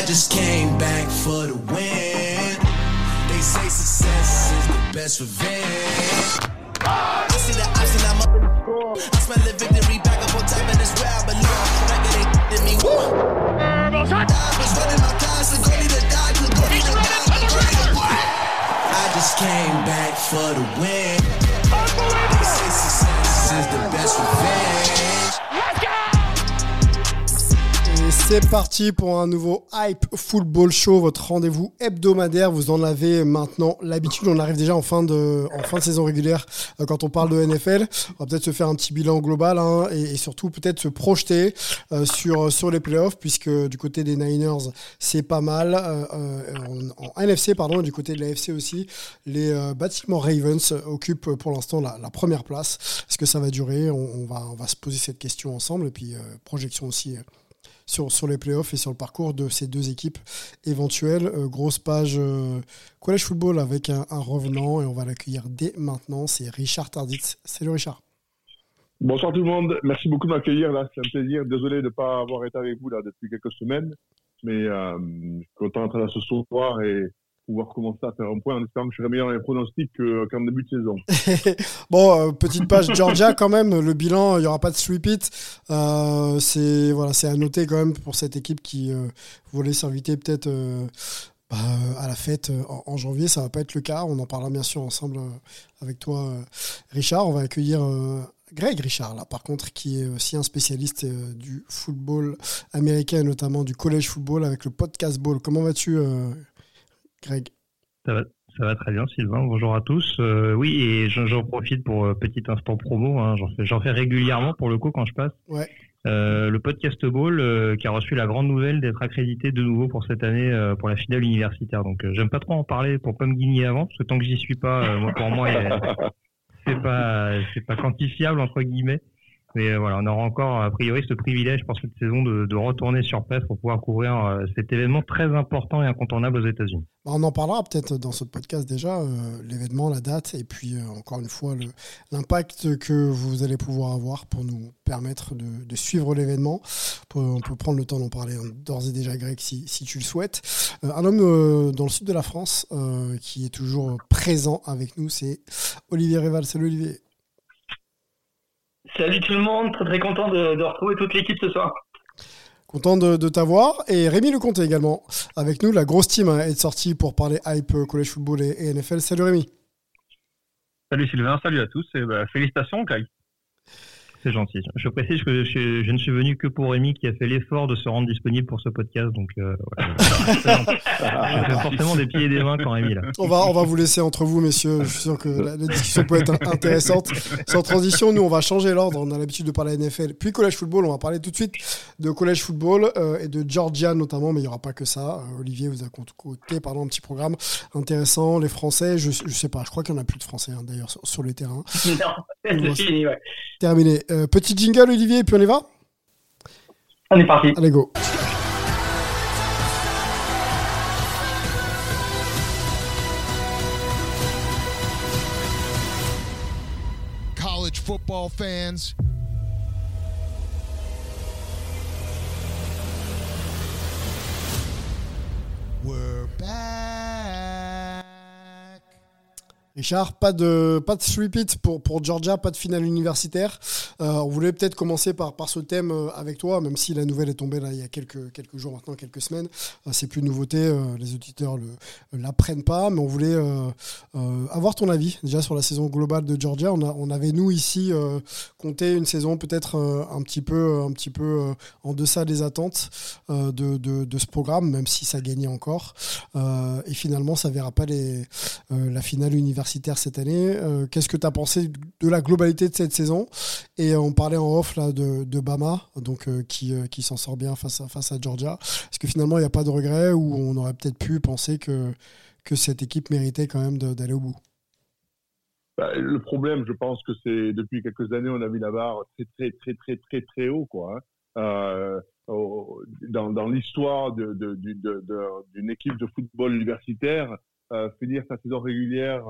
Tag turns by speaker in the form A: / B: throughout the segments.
A: I just came back for the win. They say success is the best revenge. I see the option, I'm up in the score. I smell the victory back up on top, and it's where I belong. Record they did me. Woo! Diamonds running my class, and go need to die, and go need to die, and go to. I just came back for the win. They say success is the best revenge.
B: C'est parti pour un nouveau Hype Football Show, votre rendez-vous hebdomadaire. Vous en avez maintenant l'habitude. On arrive déjà en fin de, saison régulière euh, quand on parle de NFL. On va peut-être se faire un petit bilan global hein, et, surtout peut-être se projeter euh, sur, sur les playoffs puisque du côté des Niners, c'est pas mal. Euh, euh, en, NFC, pardon, et du côté de la FC aussi, les euh, Baltimore Ravens occupent pour l'instant la, première place. Est-ce que ça va durer? On, va, se poser cette question ensemble et puis euh, projection aussi. Sur, sur les playoffs et sur le parcours de ces deux équipes éventuelles. Euh, grosse page euh, College Football avec un, un revenant et on va l'accueillir dès maintenant. C'est Richard Tarditz. Salut Richard.
C: Bonsoir tout le monde, merci beaucoup de m'accueillir là, c'est un plaisir. Désolé de ne pas avoir été avec vous là depuis quelques semaines, mais euh, je suis content d'être là ce soir et pouvoir commencer à faire un point en espérant que je serai meilleur dans les pronostics que- qu'en début de saison.
B: bon, euh, petite page Georgia quand même. Le bilan, il n'y aura pas de sweep-it. Euh, c'est voilà, à noter quand même pour cette équipe qui euh, voulait s'inviter peut-être euh, bah, à la fête euh, en, janvier. Ça va pas être le cas. On en parlera bien sûr ensemble euh, avec toi, euh, Richard. On va accueillir euh, Greg Richard, là, par contre, qui est aussi un spécialiste euh, du football américain notamment du college football avec le podcast ball. Comment vas-tu, euh, Greg
D: Ça va, ça va très bien, Sylvain. Bonjour à tous. Euh, oui, et j'en profite pour euh, petit instant promo. hein. J'en fais, fais régulièrement pour le coup quand je passe.
B: Ouais.
D: Euh, le podcast Ball euh, qui a reçu la grande nouvelle d'être accrédité de nouveau pour cette année pour la finale universitaire. Donc j'aime pas trop en parler pour pas me guigner avant parce que tant que j'y suis pas, moi pour moi c'est pas c'est pas quantifiable entre guillemets. Mais euh, voilà, on aura encore a priori ce privilège pour cette saison de, retourner sur place pour pouvoir couvrir euh, cet événement très important et incontournable aux États-Unis.
B: Bah, On en parlera peut-être dans ce podcast déjà, euh, l'événement, la date, et puis encore une fois l'impact que vous allez pouvoir avoir pour nous permettre de, suivre l'événement. On peut prendre le temps d'en parler hein, d'ores et déjà, Greg, si, tu le souhaites. Un homme dans le sud de la France qui est toujours présent avec nous, c'est Olivier Réval. Salut Olivier.
E: Salut tout le monde, très très content de, de retrouver toute l'équipe ce soir.
B: Content de, de t'avoir. Et Rémi Lecomte également avec nous. La grosse team hein, est sortie pour parler hype, euh, college football et, et NFL. Salut Rémi.
F: Salut Sylvain, salut à tous et bah, félicitations Greg.
D: C'est gentil. Je précise que je, je ne suis venu que pour Rémi qui a fait l'effort de se rendre disponible pour ce podcast. Donc, euh, voilà. Je fais forcément des pieds et des mains quand Rémi là.
B: On va, on va vous laisser entre vous, messieurs. Je suis sûr que la, la discussion peut être intéressante. Sans transition, nous, on va changer l'ordre. On a l'habitude de parler NFL, puis collège football. On va parler tout de suite de collège football euh, et de Georgia notamment, mais il n'y aura pas que ça. Euh, Olivier vous a concocté pardon, un petit programme intéressant. Les Français, je, je sais pas, je crois qu'il n'y en a plus de Français hein, d'ailleurs sur, sur le terrain.
E: Non, c'est fini, ouais.
B: Terminé? Euh, petit jingle, Olivier, et puis on y va
E: On est parti.
B: Allez, go.
G: college football fans. We're back.
B: Richard, pas de pas de sweep-it pour pour Georgia, pas de finale universitaire. Euh, on voulait peut-être commencer par par ce thème euh, avec toi, même si la nouvelle est tombée il y a quelques quelques jours maintenant, quelques semaines. Euh, c'est plus une nouveauté, les auditeurs le l'apprennent pas, mais on voulait avoir ton avis déjà sur la saison globale de Georgia. On avait nous ici compté une saison peut-être un petit peu un petit peu en deçà des attentes de, de de ce programme, même si ça gagnait encore. Et finalement, ça verra pas les la finale universitaire cette année. Euh, Qu'est-ce que tu as pensé de la globalité de cette saison? Et on parlait en off là, de, de Bama, donc, euh, qui, euh, qui s'en sort bien face à, face à Georgia. Est-ce que finalement, il n'y a pas de regret ou on aurait peut-être pu penser que, que cette équipe méritait quand même d'aller au bout?
C: Bah, le problème, je pense que c'est depuis quelques années, on a mis la barre très très très très très très haut, quoi. hein. Dans dans l'histoire de, de, de- d'une équipe de football universitaire, finir sa saison régulière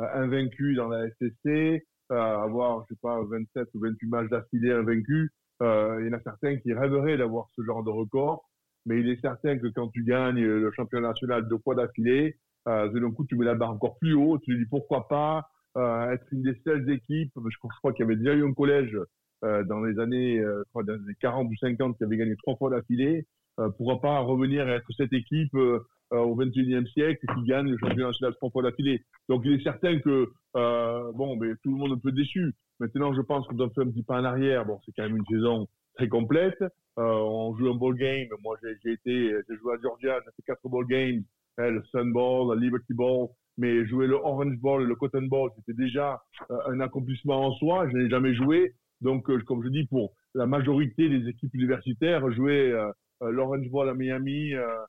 C: euh, invaincue dans la SSC, euh, avoir, je sais pas, 27 ou 28 matchs d'affilée invaincus, euh, il y en a certains qui rêveraient d'avoir ce genre de record. mais il est certain que quand tu gagnes le championnat national deux fois d'affilée, euh, d'un coup, tu mets la barre encore plus haut. Tu te dis pourquoi pas euh, être une des seules équipes. Je, crois qu'il y avait déjà eu un collège euh, dans les années, euh, je crois dans les 40 ou 50 qui avait gagné trois fois d'affilée. Euh, pourra pas revenir et être cette équipe euh, euh, au 21e siècle qui gagne le championnat national trois fois d'affilée. Donc il est certain que euh, bon, mais tout le monde est un peu déçu. Maintenant, je pense qu'on doit faire un petit pas en arrière. Bon, c'est quand même une saison très complète. Euh, on joue un ball game. Moi, j'ai été, j'ai joué à Georgia, j'ai fait quatre ball games, hein, le Sun Ball, le Liberty Ball, mais jouer le Orange Ball et le Cotton Ball, c'était déjà euh, un accomplissement en soi. Je n'ai jamais joué. Donc, euh, comme je dis, pour la majorité des équipes universitaires, jouer euh, euh, l'Orange Ball à Miami, euh, euh,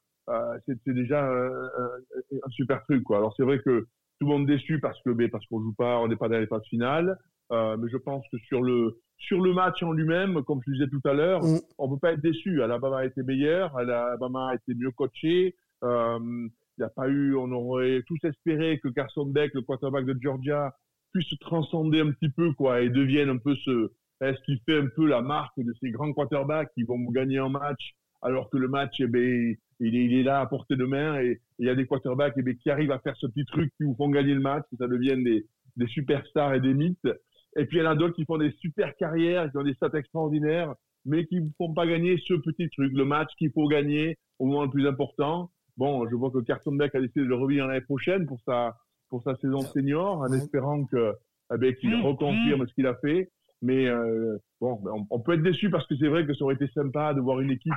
C: c'est c'est déjà euh, euh, un super truc. Quoi. Alors, c'est vrai que tout le monde déçu parce que ben, parce qu'on joue pas, on n'est pas dans les phases finales. Euh, mais je pense que sur le sur le match en lui-même, comme je disais tout à l'heure,
B: Mm.
C: on peut pas être déçu. Alabama a été meilleur, Alabama a été mieux coaché. Euh, il n'y a pas eu, on aurait tous espéré que Carson Beck, le quarterback de Georgia, puisse se transcender un petit peu quoi et devienne un peu ce est-ce qu'il fait un peu la marque de ces grands quarterbacks qui vont gagner un match alors que le match eh ben, il, est, il est là à portée de main et et il y a des quarterbacks eh ben, qui arrivent à faire ce petit truc qui vous font gagner le match que ça devienne des, des superstars et des mythes. Et puis il y en a d'autres qui font des super carrières qui ont des stats extraordinaires mais qui ne font pas gagner ce petit truc le match qu'il faut gagner au moment le plus important. Bon je vois que Carson Beck a décidé de le revenir l'année prochaine pour sa pour sa saison senior en espérant que eh ben, qu'il reconfirme ce qu'il a fait. Mais euh, bon, on, on peut être déçu parce que c'est vrai que ça aurait été sympa de voir une équipe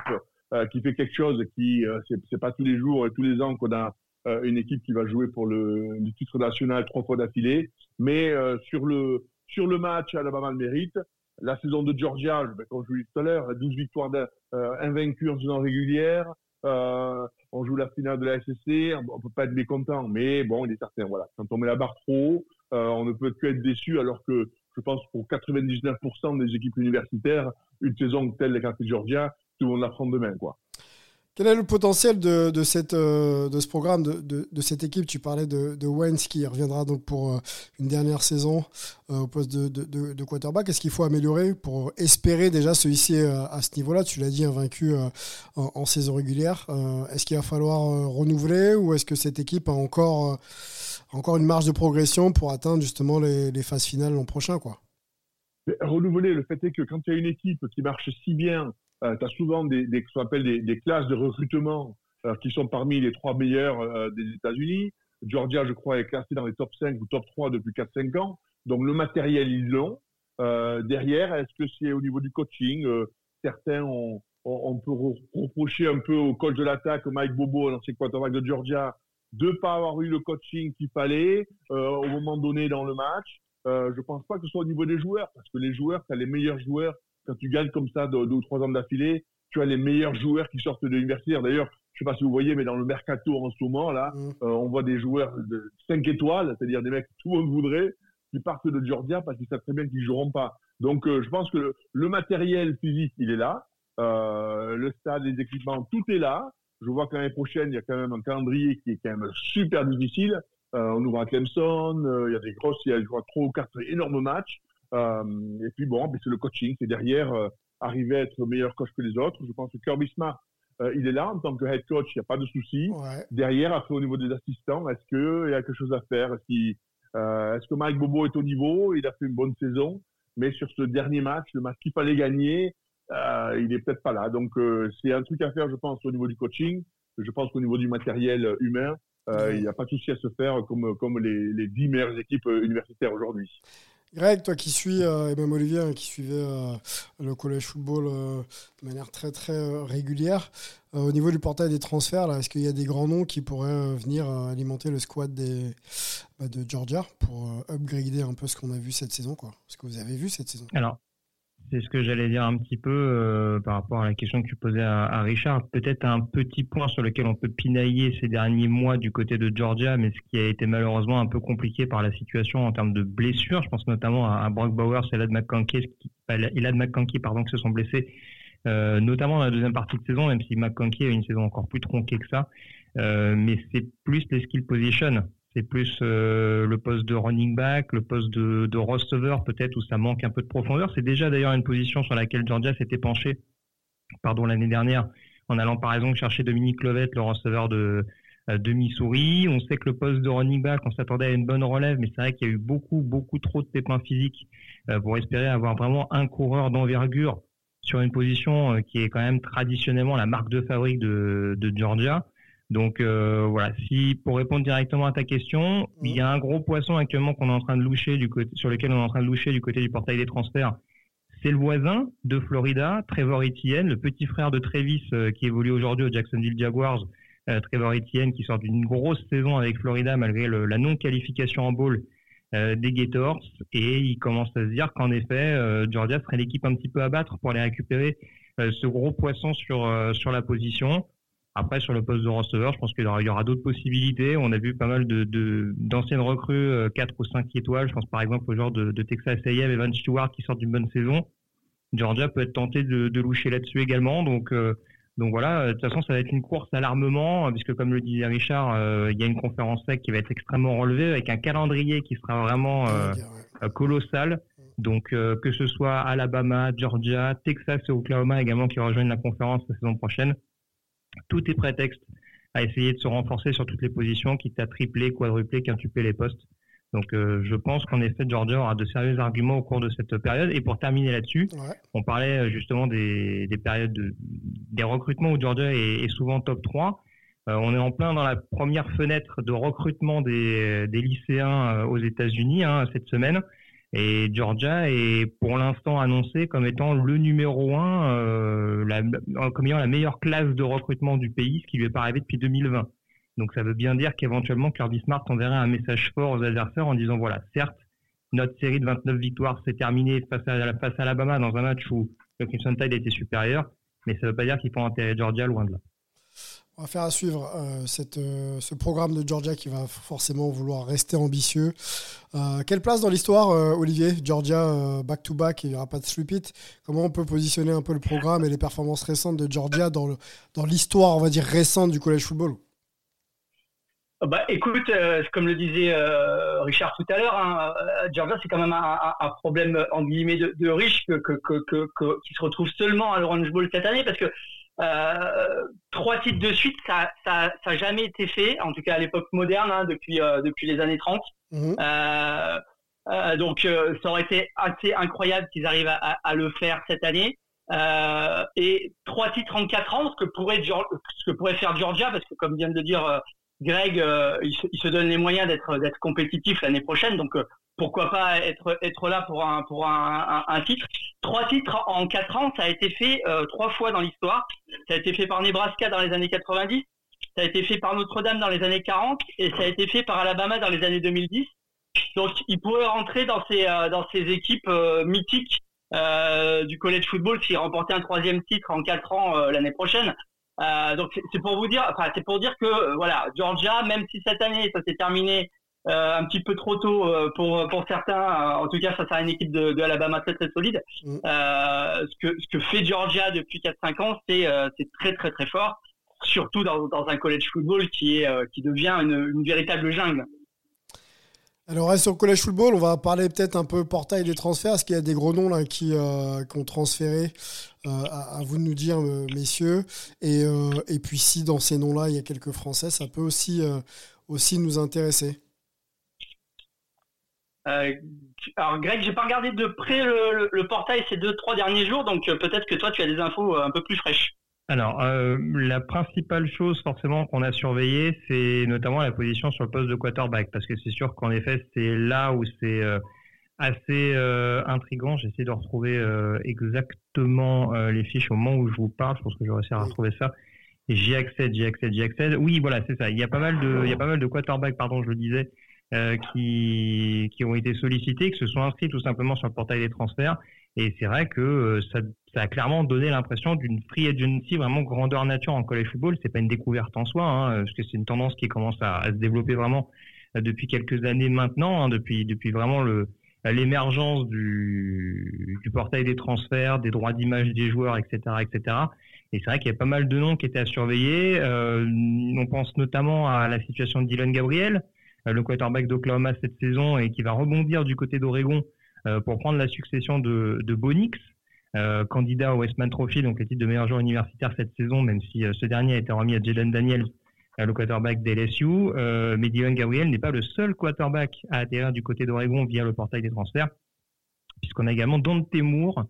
C: qui fait quelque chose qui euh, c'est pas tous les jours et tous les ans qu'on a euh, une équipe qui va jouer pour le, le titre national trois fois d'affilée. Mais euh, sur le sur le match, Alabama le mérite. La saison de Georgia, ben, comme je vous dit tout à l'heure, 12 victoires euh, invaincues en saison régulière. Euh, on joue la finale de la SSC, on, peut pas être mécontent, mais bon, il est certain, voilà, quand on met la barre trop haut, euh, on ne peut que être déçu, alors que je pense pour 99% des équipes universitaires, une saison telle qu'a fait Georgia, tout le monde la prend demain, quoi.
B: Quel est le potentiel de, de, cette, euh, de ce programme, de, de, de cette équipe? Tu parlais de, de Wentz qui reviendra donc pour euh, une dernière saison euh, au poste de, de, de- de quarterback. Est-ce qu'il faut améliorer pour espérer déjà se hisser à ce niveau-là? Tu l'as dit, invaincu en, en saison régulière. Est-ce qu'il va falloir renouveler ou est-ce que cette équipe a encore, encore une marge de progression pour atteindre justement les, les phases finales l'an prochain quoi?
C: Mais renouveler, le fait est que quand il y a une équipe qui marche si bien, euh, tu as souvent des, ce qu'on appelle des, classes de recrutement euh, qui sont parmi les trois meilleures euh, des États-Unis. Georgia, je crois, est classée dans les top 5 ou top 3 depuis 4-5 ans. Donc le matériel, ils l'ont. Euh, derrière, est-ce que c'est au niveau du coaching Certains, ont, on, peut re- reprocher un peu au coach de l'attaque, Mike Bobo, l'ancien quarterback de Georgia, de pas avoir eu le coaching qu'il fallait au moment donné dans le match. Euh, je pense pas que ce soit au niveau des joueurs, parce que les joueurs, tu as les meilleurs joueurs. Quand tu gagnes comme ça de- deux ou trois ans d'affilée, tu as les meilleurs joueurs qui sortent de l'université. D'ailleurs, je sais pas si vous voyez, mais dans le mercato en ce moment, là,
B: Mm.
C: euh, on voit des joueurs de 5 étoiles, c'est-à-dire des mecs que tout le monde voudrait, qui partent de Georgia parce qu'ils savent très bien qu'ils joueront pas. Donc, euh, je pense que le, le matériel physique, il est là. Euh, le stade, les équipements, tout est là. Je vois que l'année prochaine, il y a quand même un calendrier qui est quand même super difficile. On ouvre à Clemson, il y a des grosses, il y a je crois, trois ou quatre énormes matchs. Euh, et puis bon, c'est le coaching, c'est derrière euh, arriver à être meilleur coach que les autres. Je pense que Kirby Smart, euh, il est là en tant que head coach, il n'y a pas de souci.
B: Ouais.
C: Derrière, après au niveau des assistants, est-ce qu'il y a quelque chose à faire? Est-ce euh, que Mike Bobo est au niveau? Il a fait une bonne saison, mais sur ce dernier match, le match qu'il fallait gagner, euh, il est peut-être pas là. Donc c'est un truc à faire, je pense, au niveau du coaching. Je pense qu'au niveau du matériel humain, il n'y a pas de souci à se faire comme, comme les, les 10 meilleures équipes universitaires aujourd'hui.
B: Greg, toi qui suis, euh, et même Olivier, hein, qui suivait euh, le collège football euh, de manière très très régulière, au niveau du portail des transferts, est-ce qu'il y a des grands noms qui pourraient venir alimenter le squad des, bah, de Georgia pour upgrader un peu ce qu'on a vu cette saison quoi? Ce que vous avez vu cette saison?
D: Alors, c'est ce que j'allais dire un petit peu euh, par rapport à la question que tu posais à, Richard. Peut-être un petit point sur lequel on peut pinailler ces derniers mois du côté de Georgia, mais ce qui a été malheureusement un peu compliqué par la situation en termes de blessures. Je pense notamment à, Brock Bowers et Elad McConkey, Elad McConkey pardon, qui se sont blessés, euh, notamment dans la deuxième partie de saison, même si McConkey a une saison encore plus tronquée que ça. Euh, mais c'est plus les skill position c'est plus euh, le poste de running back, le poste de, de receiver peut-être où ça manque un peu de profondeur. C'est déjà d'ailleurs une position sur laquelle Georgia s'était penché pardon, l'année dernière en allant par exemple chercher Dominique Lovette, le receveur de, de Missouri. On sait que le poste de running back, on s'attendait à une bonne relève, mais c'est vrai qu'il y a eu beaucoup, beaucoup trop de pépins physiques pour espérer avoir vraiment un coureur d'envergure sur une position qui est quand même traditionnellement la marque de fabrique de, de Georgia. Donc euh, voilà, si pour répondre directement à ta question, il y a un gros poisson actuellement qu'on est en train de loucher du côté, sur lequel on est en train de loucher du côté du portail des transferts. C'est le voisin de Florida, Trevor Etienne, le petit frère de Travis euh, qui évolue aujourd'hui aux Jacksonville Jaguars. Euh, Trevor Etienne qui sort d'une grosse saison avec Florida malgré la non-qualification en bowl des Gators et il commence à se dire qu'en effet Georgia serait l'équipe un petit peu à battre pour aller récupérer ce gros poisson sur sur la position. Après, sur le poste de receveur, je pense qu'il y aura, d'autres possibilités. On a vu pas mal de, d'anciennes recrues, 4 euh, ou 5 étoiles. Je pense par exemple au genre de, Texas A&M, Evan Stewart qui sort d'une bonne saison. Georgia peut être tenté de, de loucher là-dessus également. Donc, euh, donc voilà, de toute façon, ça va être une course à l'armement, puisque comme le disait Richard, euh, il y a une conférence sec qui va être extrêmement relevée, avec un calendrier qui sera vraiment colossal. Donc que ce soit Alabama, Georgia, Texas et Oklahoma également qui rejoignent la conférence la saison prochaine, tout est prétexte à essayer de se renforcer sur toutes les positions, quitte à tripler, quadrupler, quintupler les postes. Donc euh, je pense qu'en effet, Georgia aura de sérieux arguments au cours de cette période. Et pour terminer là-dessus, on parlait euh, justement des, périodes des recrutements où Georgia est, souvent top 3. Euh, on est en plein dans la première fenêtre de recrutement des, lycéens aux États-Unis hein, cette semaine. Et Georgia est pour l'instant annoncé comme étant le numéro un, euh, comme ayant la meilleure classe de recrutement du pays, ce qui lui est pas arrivé depuis 2020. Donc ça veut bien dire qu'éventuellement Kirby Smart enverrait un message fort aux adversaires en disant voilà, certes, notre série de 29 victoires s'est terminée face à, face à Alabama dans un match où le Crimson Tide était supérieur, mais ça ne veut pas dire qu'il faut enterrer Georgia loin de là.
B: On va faire à suivre euh, euh, ce programme de Georgia qui va forcément vouloir rester ambitieux. Euh, quelle place dans l'histoire, Olivier? Georgia back-to-back, il n'y aura pas de repeat. Comment on peut positionner un peu le programme et les performances récentes de Georgia dans, l'histoire, on va dire, récente du college football?
E: Bah, écoute, comme le disait Richard tout à l'heure, hein, Georgia c'est quand même un, problème en guillemets de, de riche qui se retrouve seulement à l'Orange Bowl cette année parce que euh, trois titres de suite, ça, ça, ça jamais été fait, en tout cas à l'époque moderne, hein, depuis euh, depuis les années 30. Mhm. Euh, euh, donc ça aurait été assez incroyable qu'ils arrivent à, à, le faire cette année. et trois titres en quatre ans, ce que pourrait ce que pourrait faire Georgia, parce que comme vient de dire Greg, il se, il, se, donne les moyens d'être d'être compétitif l'année prochaine. Donc pourquoi pas être être là pour un pour un, un, titre. Trois titres en quatre ans, ça a été fait euh, trois fois dans l'histoire. Ça a été fait par Nebraska dans les années 90, ça a été fait par Notre-Dame dans les années 40 et ça a été fait par Alabama dans les années 2010. Donc, il pourrait rentrer dans ces euh, dans ces équipes euh, mythiques du college football s'il remportait un troisième titre en quatre ans l'année prochaine. Donc, c'est pour vous dire, enfin, c'est pour dire que voilà, Georgia, même si cette année ça s'est terminé euh, un petit peu trop tôt euh, pour pour certains. Euh, en tout cas, ça à une équipe de, de, Alabama très très solide. Mm. ce que ce que fait Georgia depuis 4-5 ans, c'est c'est très très très fort, surtout dans, dans un college football qui est qui devient une, une véritable jungle.
B: Alors, reste sur le college football, on va parler peut-être un peu portail des transferts. Est-ce qu'il y a des gros noms là qui, qui ont transféré à, vous de nous dire, messieurs. Et, puis, si dans ces noms-là, il y a quelques Français, ça peut aussi, nous intéresser.
E: Euh, alors Greg, j'ai pas regardé de près le, portail ces deux trois derniers jours, donc euh, peut-être que toi tu as des infos euh, un peu plus fraîches.
D: Alors, la principale chose forcément qu'on a surveillée, c'est notamment la position sur le poste de quarterback, parce que c'est sûr qu'en effet, c'est là où c'est assez intrigant. J'essaie de retrouver exactement les fiches au moment où je vous parle. Je pense que je vais à retrouver ça. J'y accède, j'y accède, j'y accède. Oui, voilà, c'est ça. Il y a pas mal de, il y a pas mal de quarterbacks, pardon, je le disais, euh, qui, qui ont été sollicités, qui se sont inscrits tout simplement sur le portail des transferts. Et c'est vrai que euh, ça, a clairement donné l'impression d'une free agency vraiment grandeur nature en college football. C'est pas une découverte en soi, hein, parce que c'est une tendance qui commence à, se développer vraiment euh, depuis quelques années maintenant, hein, depuis depuis vraiment le l'émergence du, du portail des transferts, des droits d'image des joueurs, etc., etc. Et c'est vrai qu'il y a pas mal de noms qui étaient à surveiller. Euh, on pense notamment à la situation de Dylan Gabriel, le quarterback d'Oklahoma cette saison et qui va rebondir du côté d'Oregon pour prendre la succession de, de Bonix. candidat au Westman Trophy, donc le titre de meilleur joueur universitaire cette saison, même si ce dernier a été remis à Jalen Daniels, le quarterback d'LSU. mais Dylan Gabriel n'est pas le seul quarterback à atterrir du côté d'Oregon via le portail des transferts, puisqu'on a également Dante Moore,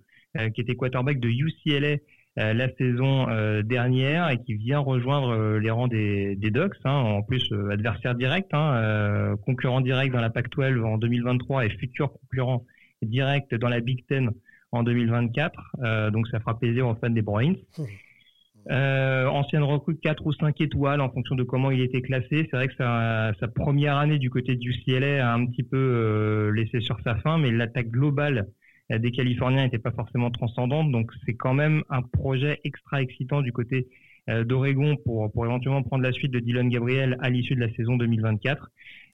D: qui était quarterback de UCLA euh, la saison euh, dernière et qui vient rejoindre euh, les rangs des, des Ducks. Hein, en plus, adversaire direct, hein, concurrent direct dans la PAC-12 en 2023 et futur concurrent direct dans la Big Ten en 2024. donc ça fera plaisir aux fans des Bruins. Euh, ancienne recrue 4 ou 5 étoiles en fonction de comment il était classé. C'est vrai que sa, sa, première année du côté du CLA a un petit peu laissé sur sa fin, mais l'attaque globale des Californiens n'était pas forcément transcendante. Donc c'est quand même un projet extra excitant du côté euh, d'Oregon pour, pour éventuellement prendre la suite de Dylan Gabriel à l'issue de la saison 2024.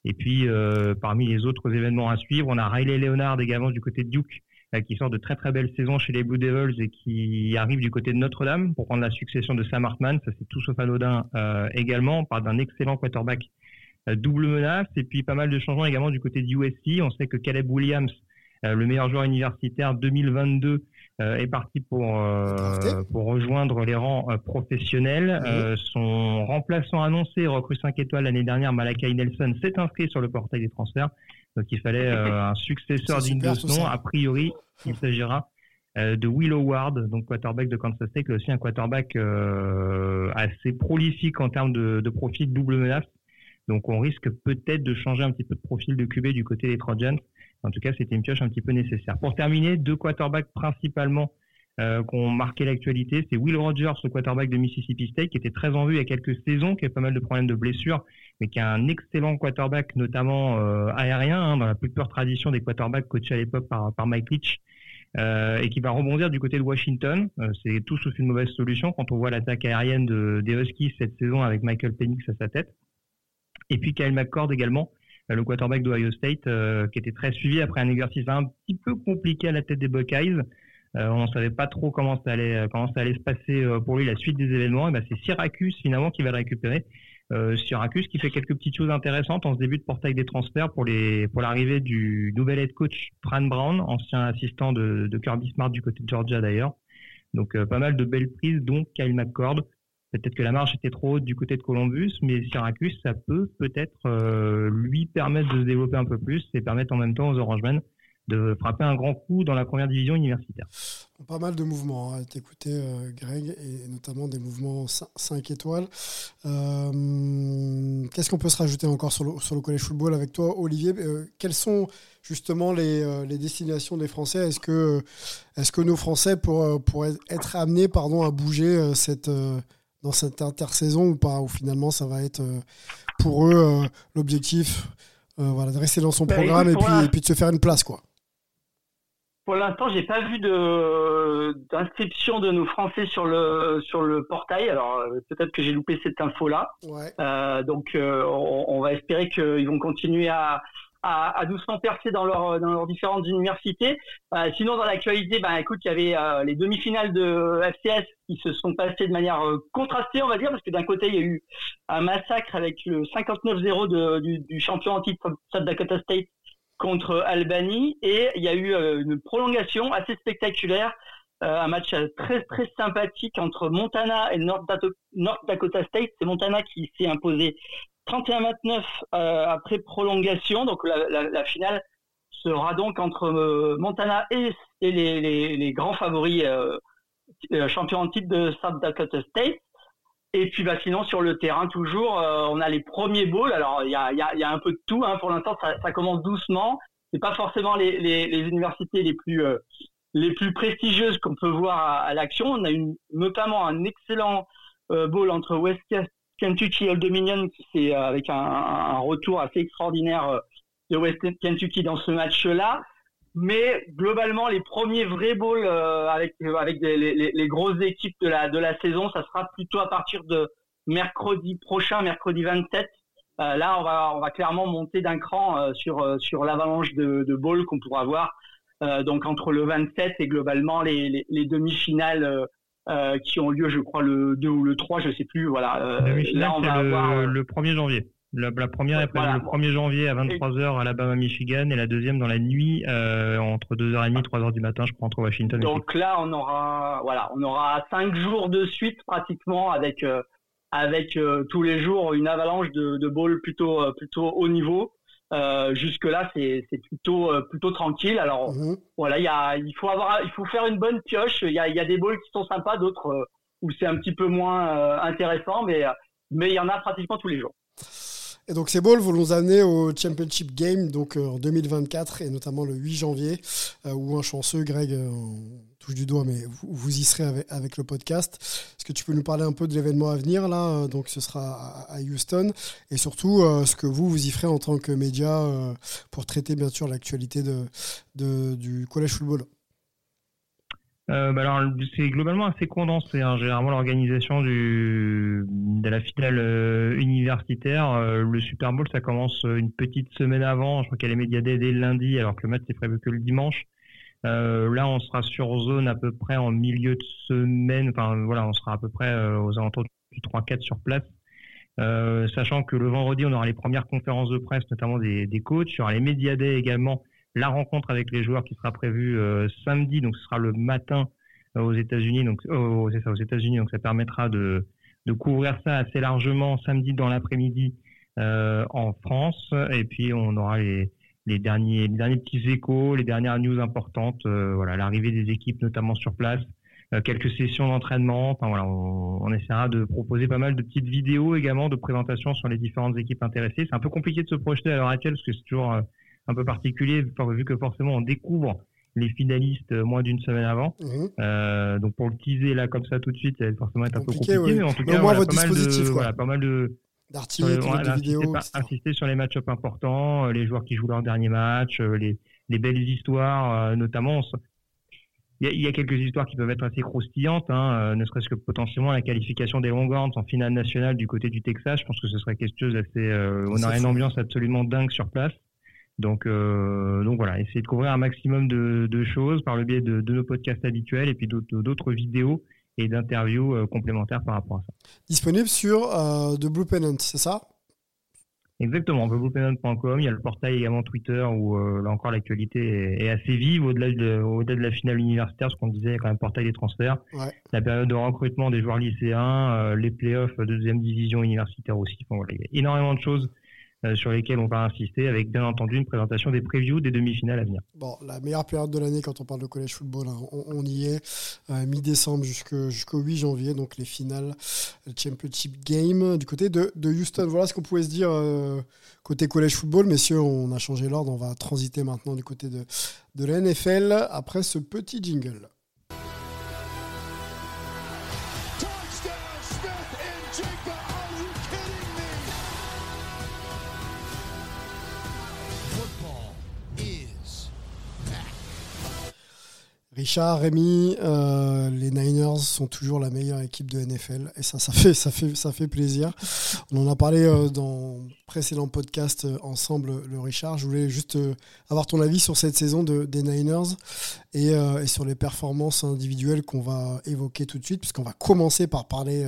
D: Et puis euh, parmi les autres événements à suivre, on a Riley Leonard également du côté de Duke euh, qui sort de très très belles saisons chez les Blue Devils et qui arrive du côté de Notre-Dame pour prendre la succession de Sam Hartman. Ça c'est tout sauf anodin également. On parle d'un excellent quarterback double menace et puis pas mal de changements également du côté de USC. On sait que Caleb Williams euh, le meilleur joueur universitaire 2022 euh, est parti pour euh, pour rejoindre les rangs professionnels. son remplaçant annoncé, recrue 5 étoiles l'année dernière, Malakai Nelson, s'est inscrit sur le portail des transferts. Donc il fallait un successeur digne de ce nom. A priori, il s'agira de Will Howard, donc quarterback de Kansas State, aussi un quarterback assez prolifique en termes de, de profil double menace. Donc on risque peut-être de changer un petit peu de profil de QB du côté des Trojans. En tout cas, c'était une pioche un petit peu nécessaire. Pour terminer, deux quarterbacks principalement euh, qui ont marqué l'actualité, c'est Will Rogers, le quarterback de Mississippi State, qui était très en vue il y a quelques saisons, qui a pas mal de problèmes de blessures, mais qui a un excellent quarterback, notamment euh, aérien, hein, dans la plus pure tradition des quarterbacks coachés à l'époque par, Mike Leach. Euh, et qui va rebondir du côté de Washington. Euh, c'est tout sauf une mauvaise solution quand on voit l'attaque aérienne de, des Huskies cette saison avec Michael Penix à sa tête. Et puis Kyle McCord également, le quarterback d'Ohio State, euh, qui était très suivi après un exercice un petit peu compliqué à la tête des Buckeyes. Euh, on ne savait pas trop comment ça allait, euh, comment ça allait se passer pour lui la suite des événements. Et ben c'est Syracuse finalement qui va le récupérer. Syracuse qui fait quelques petites choses intéressantes en ce début de portail des transferts pour les pour l'arrivée du nouvel head coach Fran Brown, ancien assistant de, de Kirby Smart du côté de Georgia d'ailleurs. Donc pas mal de belles prises, donc Kyle McCord. Peut-être que la marge était trop haute du côté de Columbus, mais Syracuse, ça peut peut-être euh, lui permettre de se développer un peu plus et permettre en même temps aux Orangemen de frapper un grand coup dans la première division universitaire.
B: Pas mal de mouvements à hein, t'écouter, euh, Greg, et notamment des mouvements 5 étoiles. Euh, qu'est-ce qu'on peut se rajouter encore sur le, collège football avec toi, Olivier? Quelles sont justement les, les destinations des Français? Est-ce que, est que nos Français pourraient, être amenés pardon, à bouger cette dans cette intersaison ou pas Ou finalement, ça va être euh, pour eux euh, l'objectif euh, voilà, de rester dans son bah, programme et, puis, et puis de se faire une place quoi.
E: Pour l'instant, j'ai pas vu d'inscription de nos Français sur le sur le portail. Alors peut-être que j'ai loupé cette info là. donc on, on, va espérer qu'ils vont continuer à à, doucement percer dans, leur, dans leurs différentes universités. Euh, sinon, dans l'actualité, ben, écoute, il y avait euh, les demi-finales de FCS qui se sont passées de manière euh, contrastée, on va dire, parce que d'un côté, il y a eu un massacre avec le 59-0 du, champion en titre South Dakota State contre Albany, et il y a eu une prolongation assez spectaculaire un match très très sympathique entre Montana et North, Dakota State. C'est Montana qui s'est imposé 31-29 euh, après prolongation. Donc la, finale sera donc entre euh, Montana et, les, grands favoris euh, champions en titre de South Dakota State. Et puis bah, sinon sur le terrain toujours, on a les premiers bowls. Alors il y a, un peu de tout. Hein. Pour l'instant, ça, commence doucement. C'est pas forcément les, universités les plus prestigieuses qu'on peut voir à, l'action. On a eu notamment un excellent bowl entre West Kentucky Old Dominion, c'est euh, avec un, retour assez extraordinaire euh, de West Kentucky dans ce match-là. Mais globalement, les premiers vrais bowls euh, avec avec les, grosses équipes de la de la saison, ça sera plutôt à partir de mercredi prochain, mercredi 27. là, on va on va clairement monter d'un cran sur sur l'avalanche de, de bowls qu'on pourra voir. donc entre le 27 et globalement les, les demi-finales euh, qui ont lieu, je crois, le 2 ou le 3, je sais plus. Voilà.
D: Euh, va le, avoir euh, le 1er janvier. La, la première est prévue
E: Voilà.
D: le 1er janvier à 23h à Alabama, Michigan, et la deuxième dans la nuit euh, entre 2h30 et 3h du matin, je crois, entre Washington et
E: Donc là, on aura, voilà, on aura cinq jours de suite pratiquement avec euh, avec euh, tous les jours une avalanche de, de balls plutôt euh, plutôt haut niveau. Euh, jusque là, c'est c'est plutôt euh, plutôt tranquille. Alors
B: Mhm.
E: voilà, il y a, il faut avoir, il faut faire une bonne pioche. Il y a, y a des balls qui sont sympas, d'autres euh, où c'est un petit peu moins euh, intéressant, mais mais il y en a pratiquement tous les jours.
B: Et donc ces balls vont nous amener au Championship Game donc euh, en 2024 et notamment le 8 janvier euh, où un chanceux, Greg, euh, on touche du doigt, mais vous, y serez avec, le podcast. Est-ce que tu peux nous parler un peu de l'événement à venir là Donc ce sera à, Houston et surtout ce que vous vous y ferez en tant que média pour traiter bien sûr l'actualité de- du collège football?
D: Euh, bah alors, c'est globalement assez condensé. Hein. Généralement, l'organisation du de la finale euh, universitaire, euh, le Super Bowl, ça commence une petite semaine avant. Je crois a les médias dès lundi, alors que le match est prévu que le dimanche. Là, on sera sur zone à peu près en milieu de semaine. Enfin, voilà, on sera à peu près aux alentours du 3-4 sur place. Sachant que le vendredi, on aura les premières conférences de presse, notamment des, des coachs. Il y aura les médias également la rencontre avec les joueurs qui sera prévue euh, samedi, donc ce sera le matin euh, aux États-Unis, donc oh, c'est ça aux États-Unis, donc ça permettra de, couvrir ça assez largement samedi dans l'après-midi euh, en France, et puis on aura les, derniers les derniers petits échos, les dernières news importantes, euh, voilà l'arrivée des équipes notamment sur place, euh, quelques sessions d'entraînement, enfin voilà on, essaiera de proposer pas mal de petites vidéos également de présentation sur les différentes équipes intéressées. C'est un peu compliqué de se projeter à l'heure actuelle parce que c'est toujours euh, un peu particulier vu que forcément on découvre les finalistes euh, moins d'une semaine avant.
B: Mhm.
D: Euh, donc pour le teaser là comme ça tout de suite, ça va forcément être un
B: Compliqué,
D: peu compliqué, mais en tout
B: Mais
D: cas, voilà, pas, mal de, voilà, pas mal de
B: D'articles,
D: voilà,
B: de vidéos,
D: pas- insister sur les match-ups importants, euh, les joueurs qui jouent leur dernier match, les, les belles histoires, notamment. Il y, a, il y a quelques histoires qui peuvent être assez croustillantes, hein, ne serait-ce que potentiellement la qualification des Longhorns en finale nationale du côté du Texas. Je pense que ce serait quelque chose d'assez. on aurait une ambiance absolument dingue sur place. Donc, euh, donc voilà, essayer de couvrir un maximum de, de choses par le biais de, de nos podcasts habituels et puis d'autres vidéos et d'interviews euh, complémentaires par rapport à ça.
B: Disponible sur euh, The Blue Pennant, c'est ça?
D: Exactement, bluepenant.com. Il y a le portail également Twitter où euh, là encore l'actualité est, est assez vive au-delà de, la finale universitaire, ce qu'on disait, il y a quand même le portail des transferts,
B: Ouais.
D: la période de recrutement des joueurs lycéens, les playoffs de deuxième division universitaire aussi. Enfin, voilà, il y a énormément de choses sur lesquelles on va insister avec bien entendu une présentation des previews des demi-finales à venir.
B: Bon, la meilleure période de l'année quand on parle de collège football, hein, on, y est, euh, mi-décembre jusqu'au 8 janvier, donc les finales, le Championship Game du côté de, Houston. Voilà ce qu'on pouvait se dire euh, côté collège football. Messieurs, on a changé l'ordre, on va transiter maintenant du côté de, de la NFL après ce petit jingle. Richard, Rémi, euh, les Niners sont toujours la meilleure équipe de NFL et ça, ça fait, plaisir. On en a parlé euh, dans précédent podcast euh, ensemble, le Richard. Je voulais juste euh, avoir ton avis sur cette saison de, des Niners et, sur les performances individuelles qu'on va évoquer tout de suite, puisqu'on va commencer par parler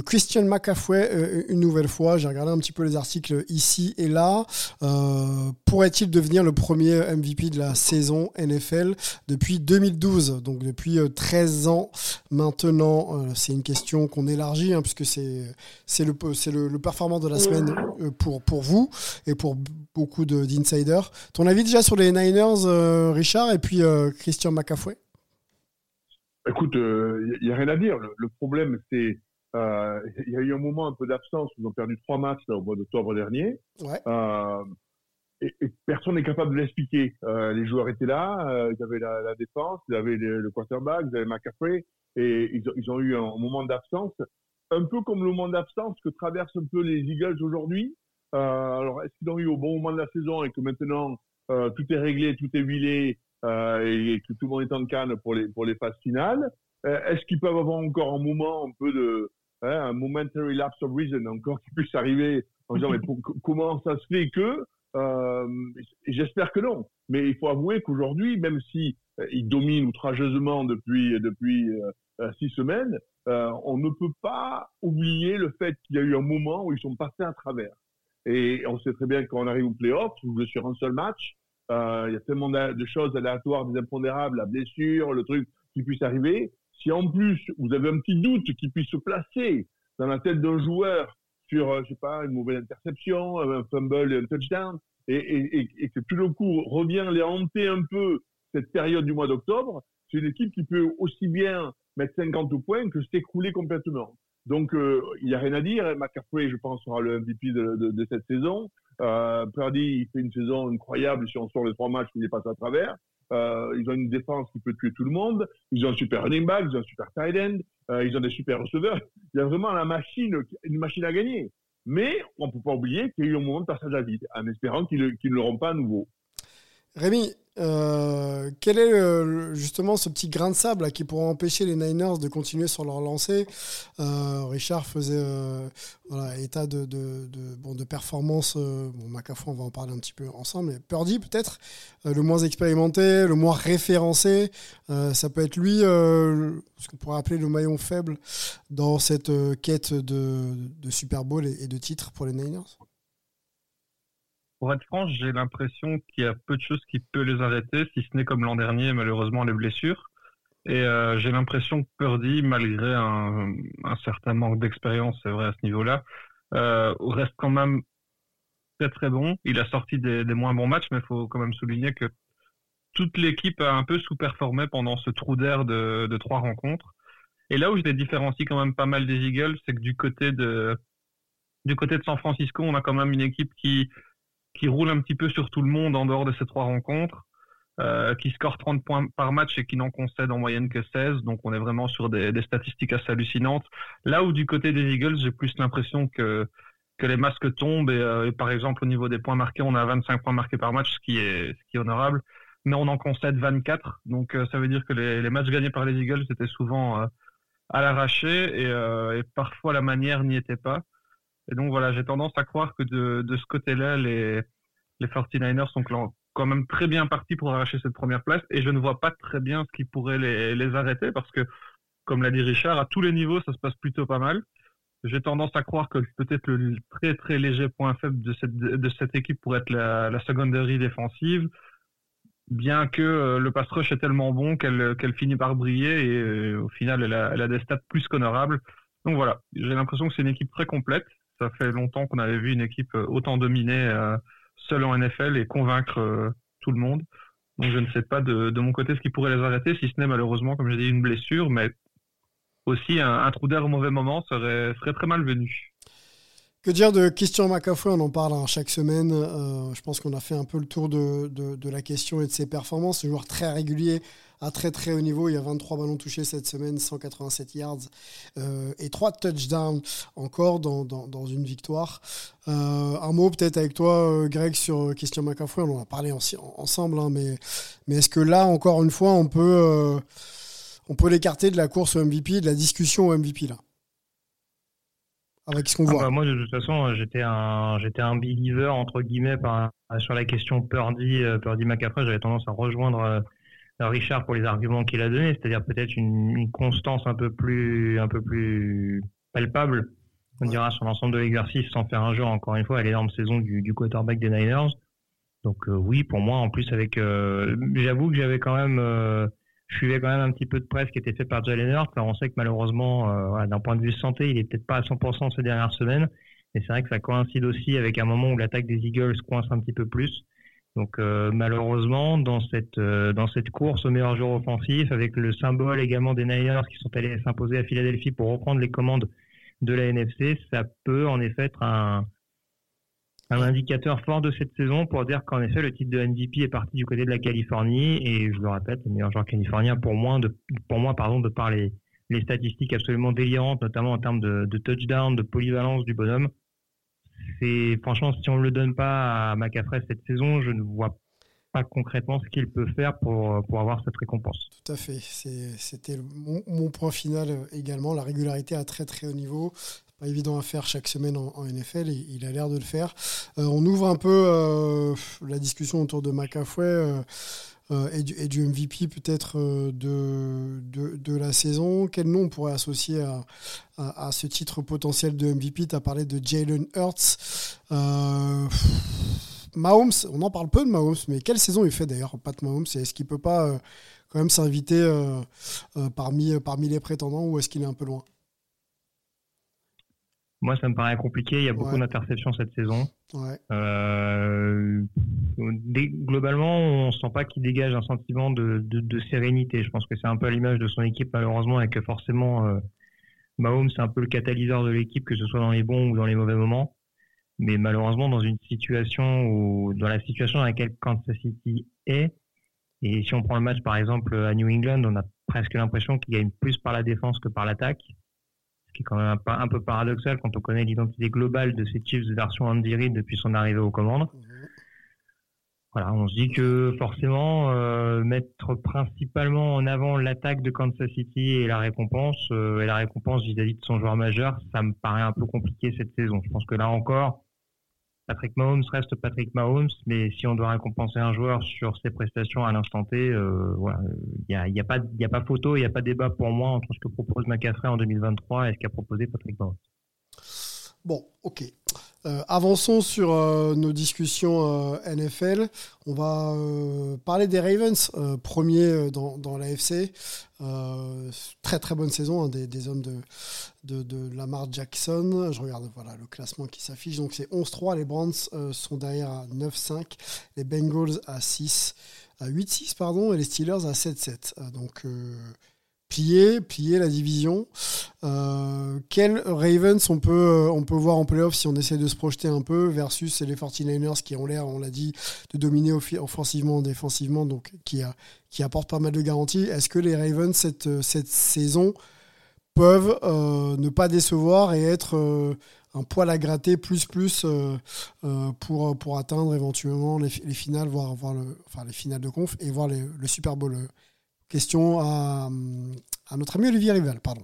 B: Christian McCaffrey euh, une nouvelle fois. J'ai regardé un petit peu les articles ici et là. Euh, Pourrait-il devenir le premier MVP de la saison NFL depuis 2012, donc depuis euh, 13 ans maintenant. Euh, c'est une question qu'on élargit, hein, puisque c'est c'est le, c'est le, de la semaine euh, pour, pour vous et pour beaucoup de- d'insiders. Ton avis déjà sur les Niners, euh, Richard, et puis euh, Christian McCaffrey
C: Écoute, il n'y a rien à dire. Le problème, c'est euh, il y a eu un moment un peu d'absence. Ils ont perdu trois matchs là, au mois d'octobre dernier.
B: Ouais.
C: Euh, et, et personne n'est capable de l'expliquer. Euh, les joueurs étaient là, ils avaient la, la défense, ils avaient le, le quarterback, ils avaient McCaffrey, et ils ont, ils ont eu un, moment d'absence, un peu comme le moment d'absence que traversent un peu les Eagles aujourd'hui. Alors, est-ce qu'ils ont eu au bon moment de la saison et que maintenant tout est réglé, tout est huilé et, que tout le monde est en canne pour les, pour les phases finales? Est-ce qu'ils peuvent avoir encore un moment un peu de hein, un momentary lapse of reason encore qui puisse arriver en disant mais comment ça se fait que euh, J'espère que non. Mais il faut avouer qu'aujourd'hui, même si euh, dominent outrageusement depuis depuis euh, euh, six semaines, on ne peut pas oublier le fait qu'il y a eu un moment où ils sont passés à travers. Et on sait très bien que quand on arrive au playoff, sur un seul match. Il y a tellement de choses aléatoires, des impondérables, la blessure, le truc qui puisse arriver. Si en plus vous avez un petit doute qui puisse se placer dans la tête d'un joueur sur, euh, je sais pas, une mauvaise interception, un fumble, un touchdown, et, et, et, et que tout le coup revient les hanter un peu cette période du mois d'octobre, c'est une équipe qui peut aussi bien mettre 50 points que s'écrouler complètement. Donc, euh, il n'y a rien à dire. McCaffrey, je pense, sera le MVP de, cette saison. Euh, il fait une saison incroyable. Si on sort les trois matchs, il les passe à travers. Euh, ils ont une défense qui peut tuer tout le monde. Ils ont un super running back, ils ont un super tight end, euh, ils ont des super receveurs. Il y a vraiment une machine à gagner. Mais on ne peut pas oublier qu'il y a eu un moment de passage à vide, en espérant qu'ils ne l'auront pas à nouveau.
B: Rémi, euh, quel est euh, justement ce petit grain de sable qui pourrait empêcher les Niners de continuer sur leur lancée? Euh, Richard faisait état de, performance. Bon, Macafou, on va en parler un petit peu ensemble. Mais Purdy, peut-être, le moins expérimenté, le moins référencé. ça peut être lui, ce qu'on pourrait appeler le maillon faible dans cette quête de, Super Bowl et de titres pour les Niners?
F: Pour être franc, j'ai l'impression qu'il y a peu de choses qui peuvent les arrêter, si ce n'est comme l'an dernier, malheureusement, les blessures. Et euh, j'ai l'impression que Purdy, malgré un, certain manque d'expérience, c'est vrai à ce niveau-là, euh, reste quand même très très bon. Il a sorti des, moins bons matchs, mais il faut quand même souligner que toute l'équipe a un peu sous-performé pendant ce trou d'air de, de trois rencontres. Et là où je les différencie quand même pas mal des Eagles, c'est que du côté de du côté de San Francisco, on a quand même une équipe qui qui roule un petit peu sur tout le monde en dehors de ces trois rencontres, euh, qui score 30 points par match et qui n'en concède en moyenne que 16. Donc on est vraiment sur des, statistiques assez hallucinantes. Là où du côté des Eagles, j'ai plus l'impression que que les masques tombent et, euh, par exemple au niveau des points marqués, on a 25 points marqués par match, ce qui est ce qui est honorable, mais on en concède 24. Donc euh, ça veut dire que les, les, matchs gagnés par les Eagles étaient souvent à l'arraché et parfois la manière n'y était pas. Et donc voilà, j'ai tendance à croire que de, de ce côté-là, les, les 49ers sont quand même très bien partis pour arracher cette première place et je ne vois pas très bien ce qui pourrait les, les arrêter parce que, comme l'a dit Richard, à tous les niveaux, ça se passe plutôt pas mal. J'ai tendance à croire que peut-être le très très léger point faible de cette, de cette équipe pourrait être la, la secondary défensive, bien que euh, le pass rush est tellement bon qu'elle qu'elle finit par briller et euh, au final elle a, elle a des stats plus qu'honorables. Donc voilà, j'ai l'impression que c'est une équipe très complète. Ça fait longtemps qu'on avait vu une équipe euh, autant dominée euh, seule en NFL et convaincre euh, tout le monde. Donc je ne sais pas de, de mon côté ce qui pourrait les arrêter, si ce n'est malheureusement, comme j'ai dit, une blessure, mais aussi un, un trou d'air au mauvais moment serait, serait très malvenu.
B: Que dire de Christian McCaffrey? On en parle hein, chaque semaine. Je pense qu'on a fait un peu le tour de, de, de, la question et de ses performances. Un joueur très régulier, à très très haut niveau. Il y a 23 ballons touchés cette semaine, 187 yards euh, et 3 touchdowns encore dans, dans, dans une victoire. Euh, un mot peut-être avec toi, Greg, sur Christian McCaffrey. On en a parlé en, ensemble, hein, mais, mais est-ce que là, encore une fois, on peut, euh, on peut l'écarter de la course au MVP, de la discussion au MVP là? Avec ce qu'on
D: ah
B: voit.
D: Bah moi, de toute façon, j'étais un, j'étais un believer entre guillemets par, sur la question Purdy, euh, Purdy McCaffrey. J'avais tendance à rejoindre euh, Richard pour les arguments qu'il a donnés, c'est-à-dire peut-être une, une, constance un peu plus, un peu plus palpable. On dira sur l'ensemble de l'exercice, sans faire un jeu encore une fois à l'énorme saison du, du quarterback des Niners. Donc euh, oui, pour moi, en plus avec, euh, j'avoue que j'avais quand même je suivais quand même un petit peu de presse qui était fait par Jalen Hurts. Alors on sait que malheureusement, euh, d'un point de vue santé, il est peut-être pas à 100% ces dernières semaines. Et c'est vrai que ça coïncide aussi avec un moment où l'attaque des Eagles coince un petit peu plus. Donc euh, malheureusement, dans cette euh, dans cette course au meilleur joueur offensif, avec le symbole également des Niners qui sont allés s'imposer à Philadelphie pour reprendre les commandes de la NFC, ça peut en effet être un un indicateur fort de cette saison pour dire qu'en effet le titre de MVP est parti du côté de la Californie. Et je le répète le meilleur joueur californien pour moi de pour moi pardon de par les, les statistiques absolument délirantes notamment en termes de, de touchdown de polyvalence du bonhomme franchement si on ne le donne pas à McCaffrey cette saison je ne vois pas concrètement ce qu'il peut faire pour, avoir cette récompense.
B: Tout à fait. C'était mon, point final également, la régularité à très très haut niveau pas évident à faire chaque semaine en, NFL il a l'air de le faire. Euh, on ouvre un peu euh, la discussion autour de McAfee. Euh, euh, et, du, MVP peut-être euh, de, de, la saison. Quel nom on pourrait associer à, à, ce titre potentiel de MVP Tu as parlé de Jalen Hurts. Euh, Mahomes, on en parle peu de Mahomes, mais quelle saison il fait d'ailleurs, Pat Mahomes? Est-ce qu'il peut pas quand même s'inviter parmi, parmi les prétendants ou est-ce qu'il est un peu loin?
D: Moi, ça me paraît compliqué. Il y a beaucoup ouais. d'interceptions cette saison.
B: Ouais.
D: Euh, globalement, on sent pas qu'il dégage un sentiment de, de, de, sérénité. Je pense que c'est un peu à l'image de son équipe, malheureusement, et que forcément, euh, Mahomes, c'est un peu le catalyseur de l'équipe, que ce soit dans les bons ou dans les mauvais moments. Mais malheureusement, dans une situation où, dans la situation dans laquelle Kansas City est, et si on prend le match par exemple à New England, on a presque l'impression qu'il gagne plus par la défense que par l'attaque qui est quand même un, un, peu paradoxal quand on connaît l'identité globale de ces Chiefs version Andy Reid depuis son arrivée aux commandes. Mmh. Voilà, on se dit que forcément euh, mettre principalement en avant l'attaque de Kansas City et la récompense euh, et la récompense vis-à-vis -vis de son joueur majeur, ça me paraît un peu compliqué cette saison. Je pense que là encore, Patrick Mahomes reste Patrick Mahomes, mais si on doit récompenser un joueur sur ses prestations à l'instant T, euh, il n'y a, y a, pas, y a pas photo, il n'y a pas débat pour moi entre ce que propose McCaffrey en 2023 et ce qu'a proposé Patrick Mahomes.
B: Bon, ok. Euh, avançons sur euh, nos discussions euh, NFL. On va parler des Ravens, premiers dans, dans l'AFC. très très bonne saison hein, des, hommes de, de, de, Lamar Jackson. Je regarde voilà, le classement qui s'affiche. Donc c'est 11-3. Les Browns sont derrière à 9-5. Les Bengals à 6 à 8-6 pardon et les Steelers à 7-7. donc plier, plier la division. Quel Ravens on peut, on peut voir en playoff si on essaie de se projeter un peu versus les 49ers qui ont l'air, on l'a dit, de dominer offensivement, défensivement, donc qui, a, qui apportent pas mal de garanties. Est-ce que les Ravens cette, cette saison peuvent euh, ne pas décevoir et être euh, un poil à gratter plus plus euh, pour, atteindre éventuellement les, les finales, voire, enfin les finales de conf et voir le Super Bowl? Question à, à, notre ami Olivier Rival, pardon.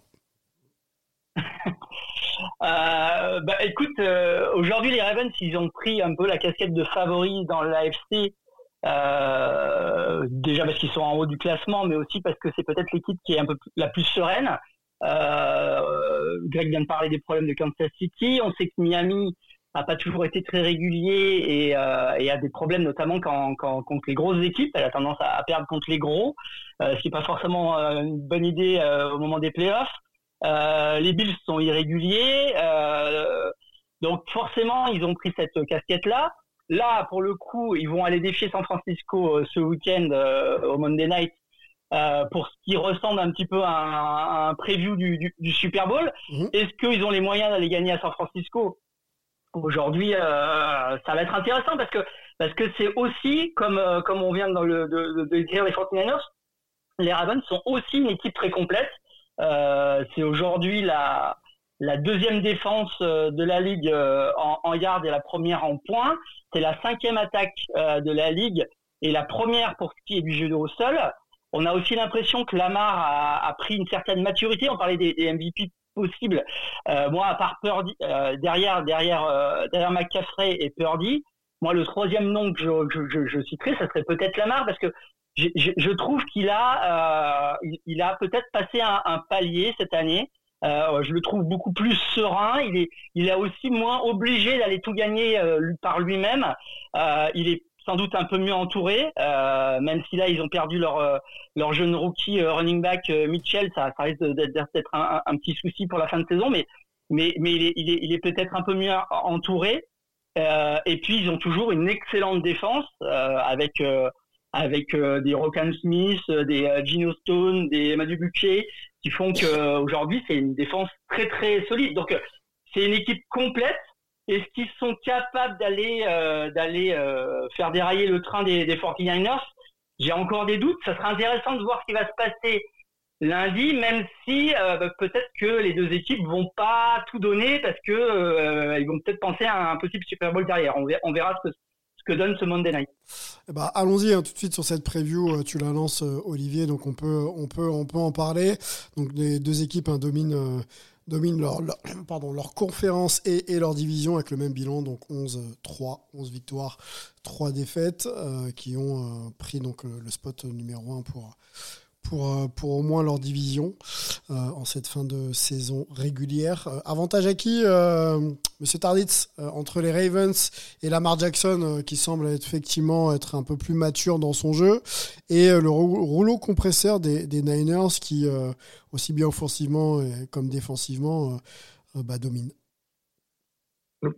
E: Euh, bah, écoute, euh, aujourd'hui les Ravens, ils ont pris un peu la casquette de favori dans l'AFC. Euh, déjà parce qu'ils sont en haut du classement, mais aussi parce que c'est peut-être l'équipe qui est un peu la plus sereine. Greg vient de parler des problèmes de Kansas City. On sait que Miami a pas toujours été très régulier et, a des problèmes notamment quand, contre les grosses équipes. Elle a tendance à, perdre contre les gros, ce qui n'est pas forcément une bonne idée au moment des playoffs. Euh, les Bills sont irréguliers, euh, donc forcément ils ont pris cette casquette-là. Là, pour le coup, ils vont aller défier San Francisco ce week-end au Monday Night euh, pour ce qui ressemble un petit peu à un, à un preview du, du, du, Super Bowl. Mmh. Est-ce qu'ils ont les moyens d'aller gagner à San Francisco? Aujourd'hui, euh, ça va être intéressant parce que parce que c'est aussi comme euh, comme on vient dans le, de, de, de dire les 49ers, les Ravens sont aussi une équipe très complète. Euh, c'est aujourd'hui la deuxième défense euh, de la ligue euh, en, en yard et la première en points. C'est la cinquième attaque de la ligue et la première pour ce qui est du jeu au sol. On a aussi l'impression que Lamar a, pris une certaine maturité. On parlait des, MVP possible. Euh, moi, à part Purdy, derrière, derrière, euh, derrière McCaffrey et Purdy, moi, le troisième nom que je, je, je citerai, ça serait peut-être Lamar, parce que je, je trouve qu'il a, il, il, a peut-être passé un, un, palier cette année. je le trouve beaucoup plus serein. Il est, il est aussi moins obligé d'aller tout gagner par lui-même. il est sans doute un peu mieux entouré, euh, même si là ils ont perdu leur euh, leur jeune rookie euh, running back euh, Mitchell, ça, ça risque d'être un, un, petit souci pour la fin de saison, mais mais mais il est il est, il est peut-être un peu mieux entouré. et puis ils ont toujours une excellente défense avec avec des Rokan Smith, des Gino Stone, des Madu Buchet, qui font que aujourd'hui c'est une défense très très solide. Donc c'est une équipe complète est-ce qu'ils sont capables d'aller euh, euh, faire dérailler le train des, des 49ers J'ai encore des doutes. Ça sera intéressant de voir ce qui va se passer lundi, même si euh, bah, peut-être que les deux équipes vont pas tout donner parce que euh, ils vont peut-être penser à un possible Super Bowl derrière. On verra, on verra ce que que donne ce Monday Night.
B: Eh ben, allons-y hein, tout de suite sur cette preview. Euh, tu la lances, euh, Olivier, donc on peut, on peut, on peut en parler. Donc les deux équipes hein, dominent, dominent leur, pardon, leur conférence et, et leur division avec le même bilan, donc 11-3, 11 victoires, 3 défaites, euh, qui ont euh, pris donc le, le spot numéro 1 pour, pour, euh, pour au moins leur division euh, en cette fin de saison régulière. Euh, avantage à qui, euh, Monsieur Tarditz, entre les Ravens et Lamar Jackson, qui semble effectivement être un peu plus mature dans son jeu, et le rou- rouleau compresseur des, des Niners qui, aussi bien offensivement comme défensivement, bah, domine.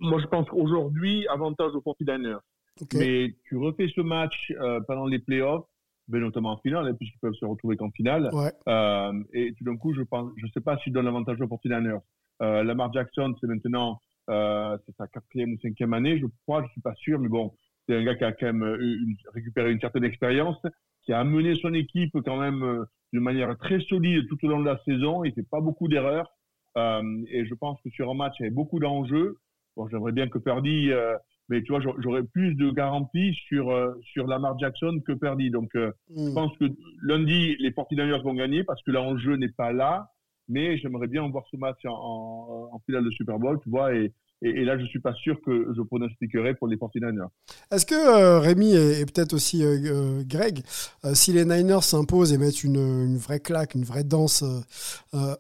C: Moi, je pense qu'aujourd'hui, avantage aux 49ers.
B: Ok.
C: Mais tu refais ce match pendant les playoffs, ben, notamment en finale, hein, puisqu'ils peuvent se retrouver qu'en finale.
B: Ouais.
C: Euh, et tout d'un coup, je pense, je sais pas si je donne l'avantage aux 49ers. Euh, Lamar Jackson, c'est maintenant, euh, c'est sa quatrième ou cinquième année, je crois, je suis pas sûr, mais bon, c'est un gars qui a quand même eu une- récupéré une certaine expérience, qui a amené son équipe quand même euh, d'une manière très solide tout au long de la saison. Il fait pas beaucoup d'erreurs. Euh, et je pense que sur un match, il y avait beaucoup d'enjeux. Bon, j'aimerais bien que Purdy, euh, mais tu vois, j'aurais- plus de garanties sur, euh, sur Lamar Jackson que Purdy. Donc, euh,
B: Hmm.
C: je pense que lundi, les 49ers vont gagner parce que l'enjeu n'est pas là. Mais j'aimerais bien voir ce match en, en, en finale de Super Bowl, tu vois. Et, et, et là, je suis pas sûr que je pronostiquerai pour les 49ers.
B: Est-ce que euh, Rémi et, et peut-être aussi euh, euh, Greg, euh, si les Niners s'imposent et mettent une, une vraie claque, une vraie danse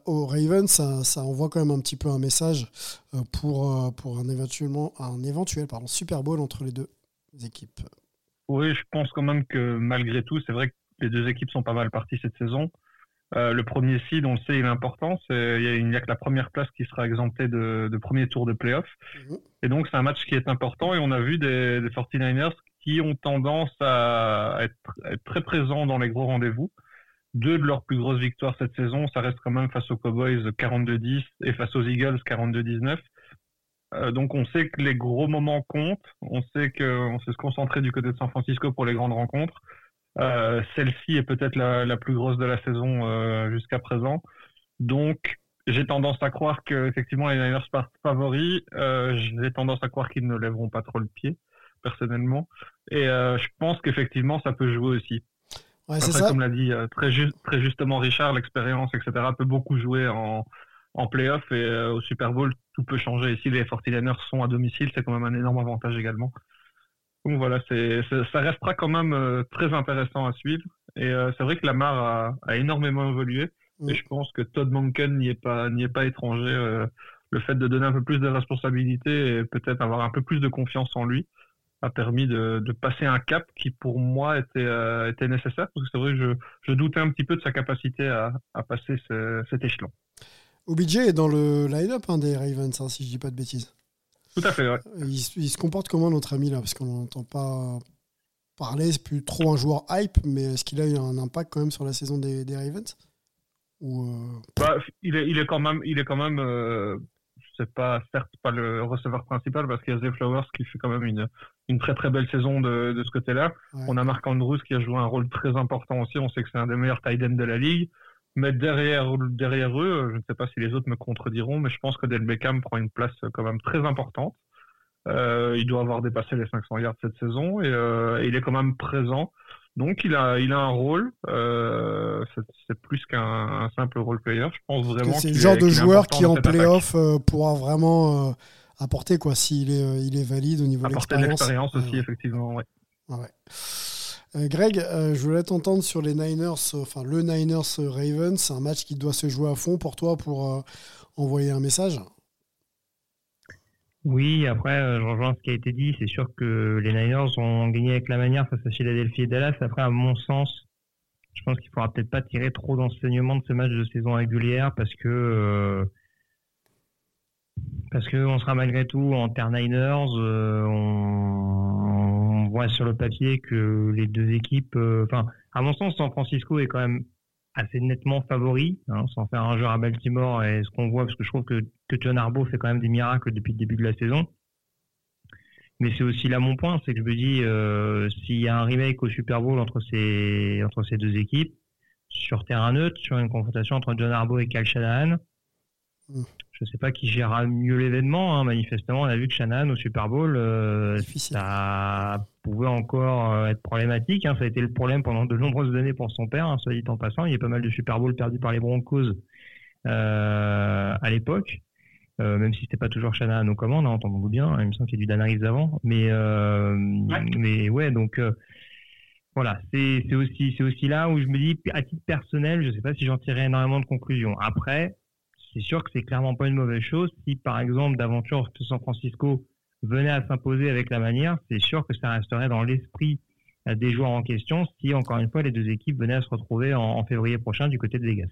B: aux Ravens, ça, ça envoie quand même un petit peu un message euh, pour, euh, pour un, éventuellement, un éventuel pardon, Super Bowl entre les deux équipes.
F: Oui, je pense quand même que malgré tout, c'est vrai que les deux équipes sont pas mal parties cette saison. Euh, le premier seed, on le sait, il est important. Il a- n'y a que la première place qui sera exemptée de, de premier tour de playoff.
B: Mhm.
F: Et donc, c'est un match qui est important. Et on a vu des, des 49ers qui ont tendance à être, à être très présents dans les gros rendez-vous. Deux de leurs plus grosses victoires cette saison, ça reste quand même face aux Cowboys 42-10 et face aux Eagles 42-19. Euh, donc on sait que les gros moments comptent, on sait qu'on sait se concentrer du côté de San Francisco pour les grandes rencontres. Euh, Celle-ci est peut-être la, la plus grosse de la saison euh, jusqu'à présent. Donc j'ai tendance à croire que effectivement les Niners partent favoris. Euh, j'ai tendance à croire qu'ils ne lèveront pas trop le pied personnellement. Et je pense qu'effectivement ça peut jouer aussi.
B: Ouais,
F: Après,
B: ça.
F: comme l'a dit très, ju- très justement Richard, l'expérience, etc., peut beaucoup jouer en, en playoff et au Super Bowl, tout peut changer. Et si les 49ers sont à domicile, c'est quand même un énorme avantage également. Donc voilà, c'est, ça restera quand même euh, très intéressant à suivre. Et euh, c'est vrai que Lamar a, a énormément évolué.
B: Mm.
F: Et je pense que Todd Monken n'y est pas, n'y est pas étranger. euh, le fait de donner un peu plus de responsabilités et peut-être avoir un peu plus de confiance en lui a permis de, de passer un cap qui pour moi était, euh, était nécessaire parce que c'est vrai que je, je doutais un petit peu de sa capacité à, à passer ce- cet échelon.
B: OBJ est dans le line-up hein, des Ravens, hein, si je dis pas de bêtises.
F: Tout à fait, ouais.
B: Il, se- il se comporte comment notre ami là? Parce qu'on n'entend pas parler, c'est plus trop un joueur hype, mais est-ce qu'il a eu un impact quand même sur la saison des, des Ravens? Ou, euh,
F: Bah, il, est, il est quand même, il est quand même euh, c'est pas certes pas le receveur principal parce qu'il y a Zay Flowers qui fait quand même une, une très très belle saison de, de ce côté-là.
B: ouais.
F: On a Marc Andrews qui a joué un rôle très important aussi. On sait que c'est un des meilleurs tight ends de la ligue. Mais derrière, derrière eux, je ne sais pas si les autres me contrediront, mais je pense que Del Beckham prend une place quand même très importante. Euh, il doit avoir dépassé les 500 yards cette saison et, euh, et il est quand même présent. Donc il a, il a un rôle. Euh, c'est- plus qu'un un simple role player. Je pense vraiment
B: c'est le genre
F: est-
B: de joueur qui en playoff pourra vraiment apporter quoi s'il est, il est valide au niveau de
F: apporter de
B: l'expérience.
F: l'expérience aussi effectivement. Ouais.
B: Ouais. Euh, Greg, euh, je voulais t'entendre sur les Niners, euh, enfin le Niners Ravens, c'est un match qui doit se jouer à fond pour toi pour envoyer un message.
D: Oui, après, je rejoins ce qui a été dit. C'est sûr que les Niners ont gagné avec la manière face à Philadelphie et Dallas. Après, à mon sens, je pense qu'il faudra peut-être pas tirer trop d'enseignements de ce match de saison régulière parce que parce on sera malgré tout en terre Niners. Voit sur le papier que les deux équipes, euh, enfin, à mon sens, San Francisco est quand même assez nettement favori, hein, sans faire un jeu à Baltimore et ce qu'on voit, parce que je trouve que, que Harbaugh fait quand même des miracles depuis le début de la saison. Mais c'est aussi là mon point, c'est que je me dis, euh, s'il y a un remake au Super Bowl entre ces, entre ces deux équipes, sur terrain neutre, sur une confrontation entre John Harbaugh et Kyle Shanahan, Je sais pas qui gérera mieux l'événement. Hein. Manifestement, on a vu que Shanahan au Super Bowl, euh, ça pouvait encore euh, être problématique. Hein. Ça a été le problème pendant de nombreuses années pour son père, hein, soit dit en passant. Il y a pas mal de Super Bowl perdus par les Broncos euh, à l'époque. Euh, même si c'était pas toujours Shanahan aux commandes, hein, entendons-nous bien. Il me semble qu'il y a du Dan Reeves avant, mais euh, mais ouais, donc euh, voilà, c'est c'est aussi c'est aussi là où je me dis à titre personnel, je sais pas si j'en tirerai énormément de conclusions. Après, c'est sûr que c'est clairement pas une mauvaise chose. Si par exemple d'aventure San Francisco venait à s'imposer avec la manière, c'est sûr que ça resterait dans l'esprit euh, des joueurs en question si encore une fois les deux équipes venaient à se retrouver en, février prochain du côté de Vegas.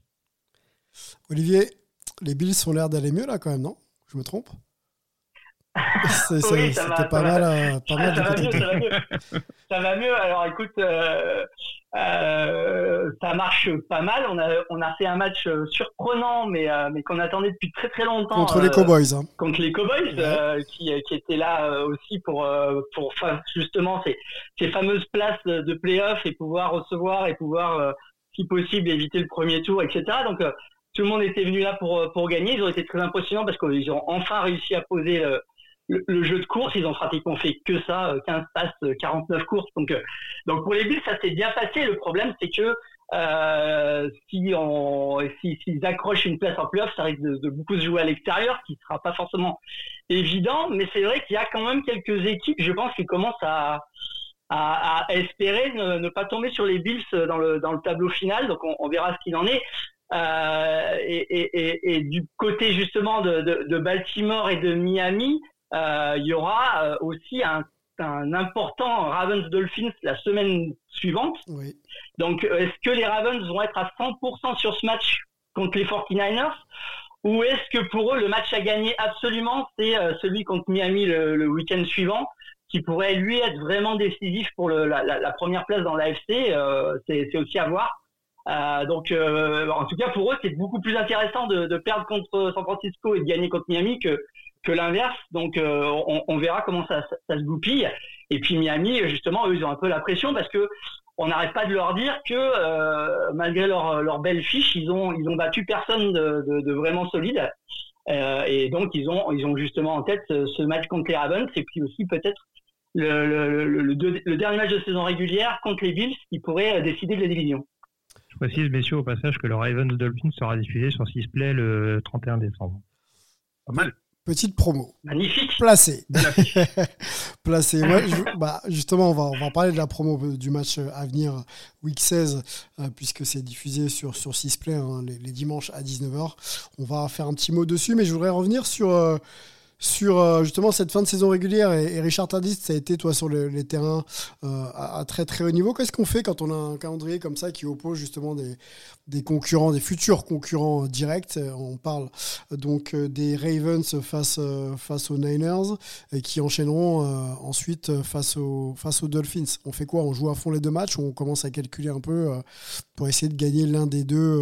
B: Olivier, les Bills ont l'air d'aller mieux là quand même, non? Je me trompe? C'était
E: ça
B: pas
E: va.
B: mal, euh, pas mal
E: ça, va mieux, ça va mieux. Ça va mieux. Alors écoute, euh, euh, ça marche pas mal. On a, on a fait un match euh, surprenant, mais, euh, mais qu'on attendait depuis très très longtemps.
B: contre les Cowboys. hein.
E: contre les Cowboys,
B: Ouais.
E: qui, qui étaient là aussi pour, pour justement ces, ces fameuses places de, play-off et pouvoir recevoir et pouvoir, si possible, éviter le premier tour, etc. Donc tout le monde était venu là pour, pour gagner. Ils ont été très impressionnants parce qu'ils ont enfin réussi à poser le, le, jeu de course. Ils ont pratiquement fait que ça, euh, 15 passes, euh, 49 courses. Donc, euh, donc pour les Bills, ça s'est bien passé. Le problème, c'est que euh, si si, s'ils accrochent une place en playoff, ça risque de, beaucoup se jouer à l'extérieur, ce qui sera pas forcément évident. Mais c'est vrai qu'il y a quand même quelques équipes, je pense, qui commencent à, à, espérer ne, ne pas tomber sur les Bills dans le, dans le tableau final. Donc on, verra ce qu'il en est. Euh, et, du côté justement de, de, Baltimore et de Miami, euh, il y aura euh, aussi un, un important Ravens Dolphins la semaine suivante.
B: Oui.
E: Donc, euh, est-ce que les Ravens vont être à 100% sur ce match contre les 49ers ou est-ce que pour eux, le match à gagner absolument, c'est euh, celui contre Miami le, le week-end suivant, qui pourrait lui être vraiment décisif pour le, la, la, la première place dans l'AFC euh, C'est c'est aussi à voir. Euh, donc, euh, en tout cas, pour eux, c'est beaucoup plus intéressant de, de perdre contre San Francisco et de gagner contre Miami que, que l'inverse. Donc, euh, on, on verra comment ça, ça, ça se goupille. Et puis Miami, justement, eux, ils ont un peu la pression parce que on n'arrête pas de leur dire que euh, malgré leur, leur belle fiche, ils ont ils ont battu personne de, de, de vraiment solide. Euh, et donc ils ont ils ont justement en tête ce, ce match contre les Ravens et puis aussi peut-être le, le, le, le deux- le dernier match de saison régulière contre les Bills qui pourrait décider de la division.
D: Je précise, messieurs, au passage, que le Ravens Dolphins sera diffusé sur Sisplay le 31 décembre.
F: Pas mal.
B: Petite promo.
E: Magnifique.
B: Placé. Placé. Ouais, je- bah, justement, on va, on va parler de la promo du match à venir, week 16, euh, puisque c'est diffusé sur, sur Sisplay hein, les, les dimanches à 19h. On va faire un petit mot dessus, mais je voudrais revenir sur, euh, sur euh, justement cette fin de saison régulière. Et, Richard Tardis, ça a été, toi, sur le- les terrains euh, à, très très haut niveau. Qu'est-ce qu'on fait quand on a un calendrier comme ça qui oppose justement des, concurrents, des futurs concurrents directs? Euh, On parle donc des Ravens face, aux Niners et qui enchaîneront ensuite face aux, face aux Dolphins. On fait quoi? On joue à fond les deux matchs ou on commence à calculer un peu pour essayer de gagner l'un des deux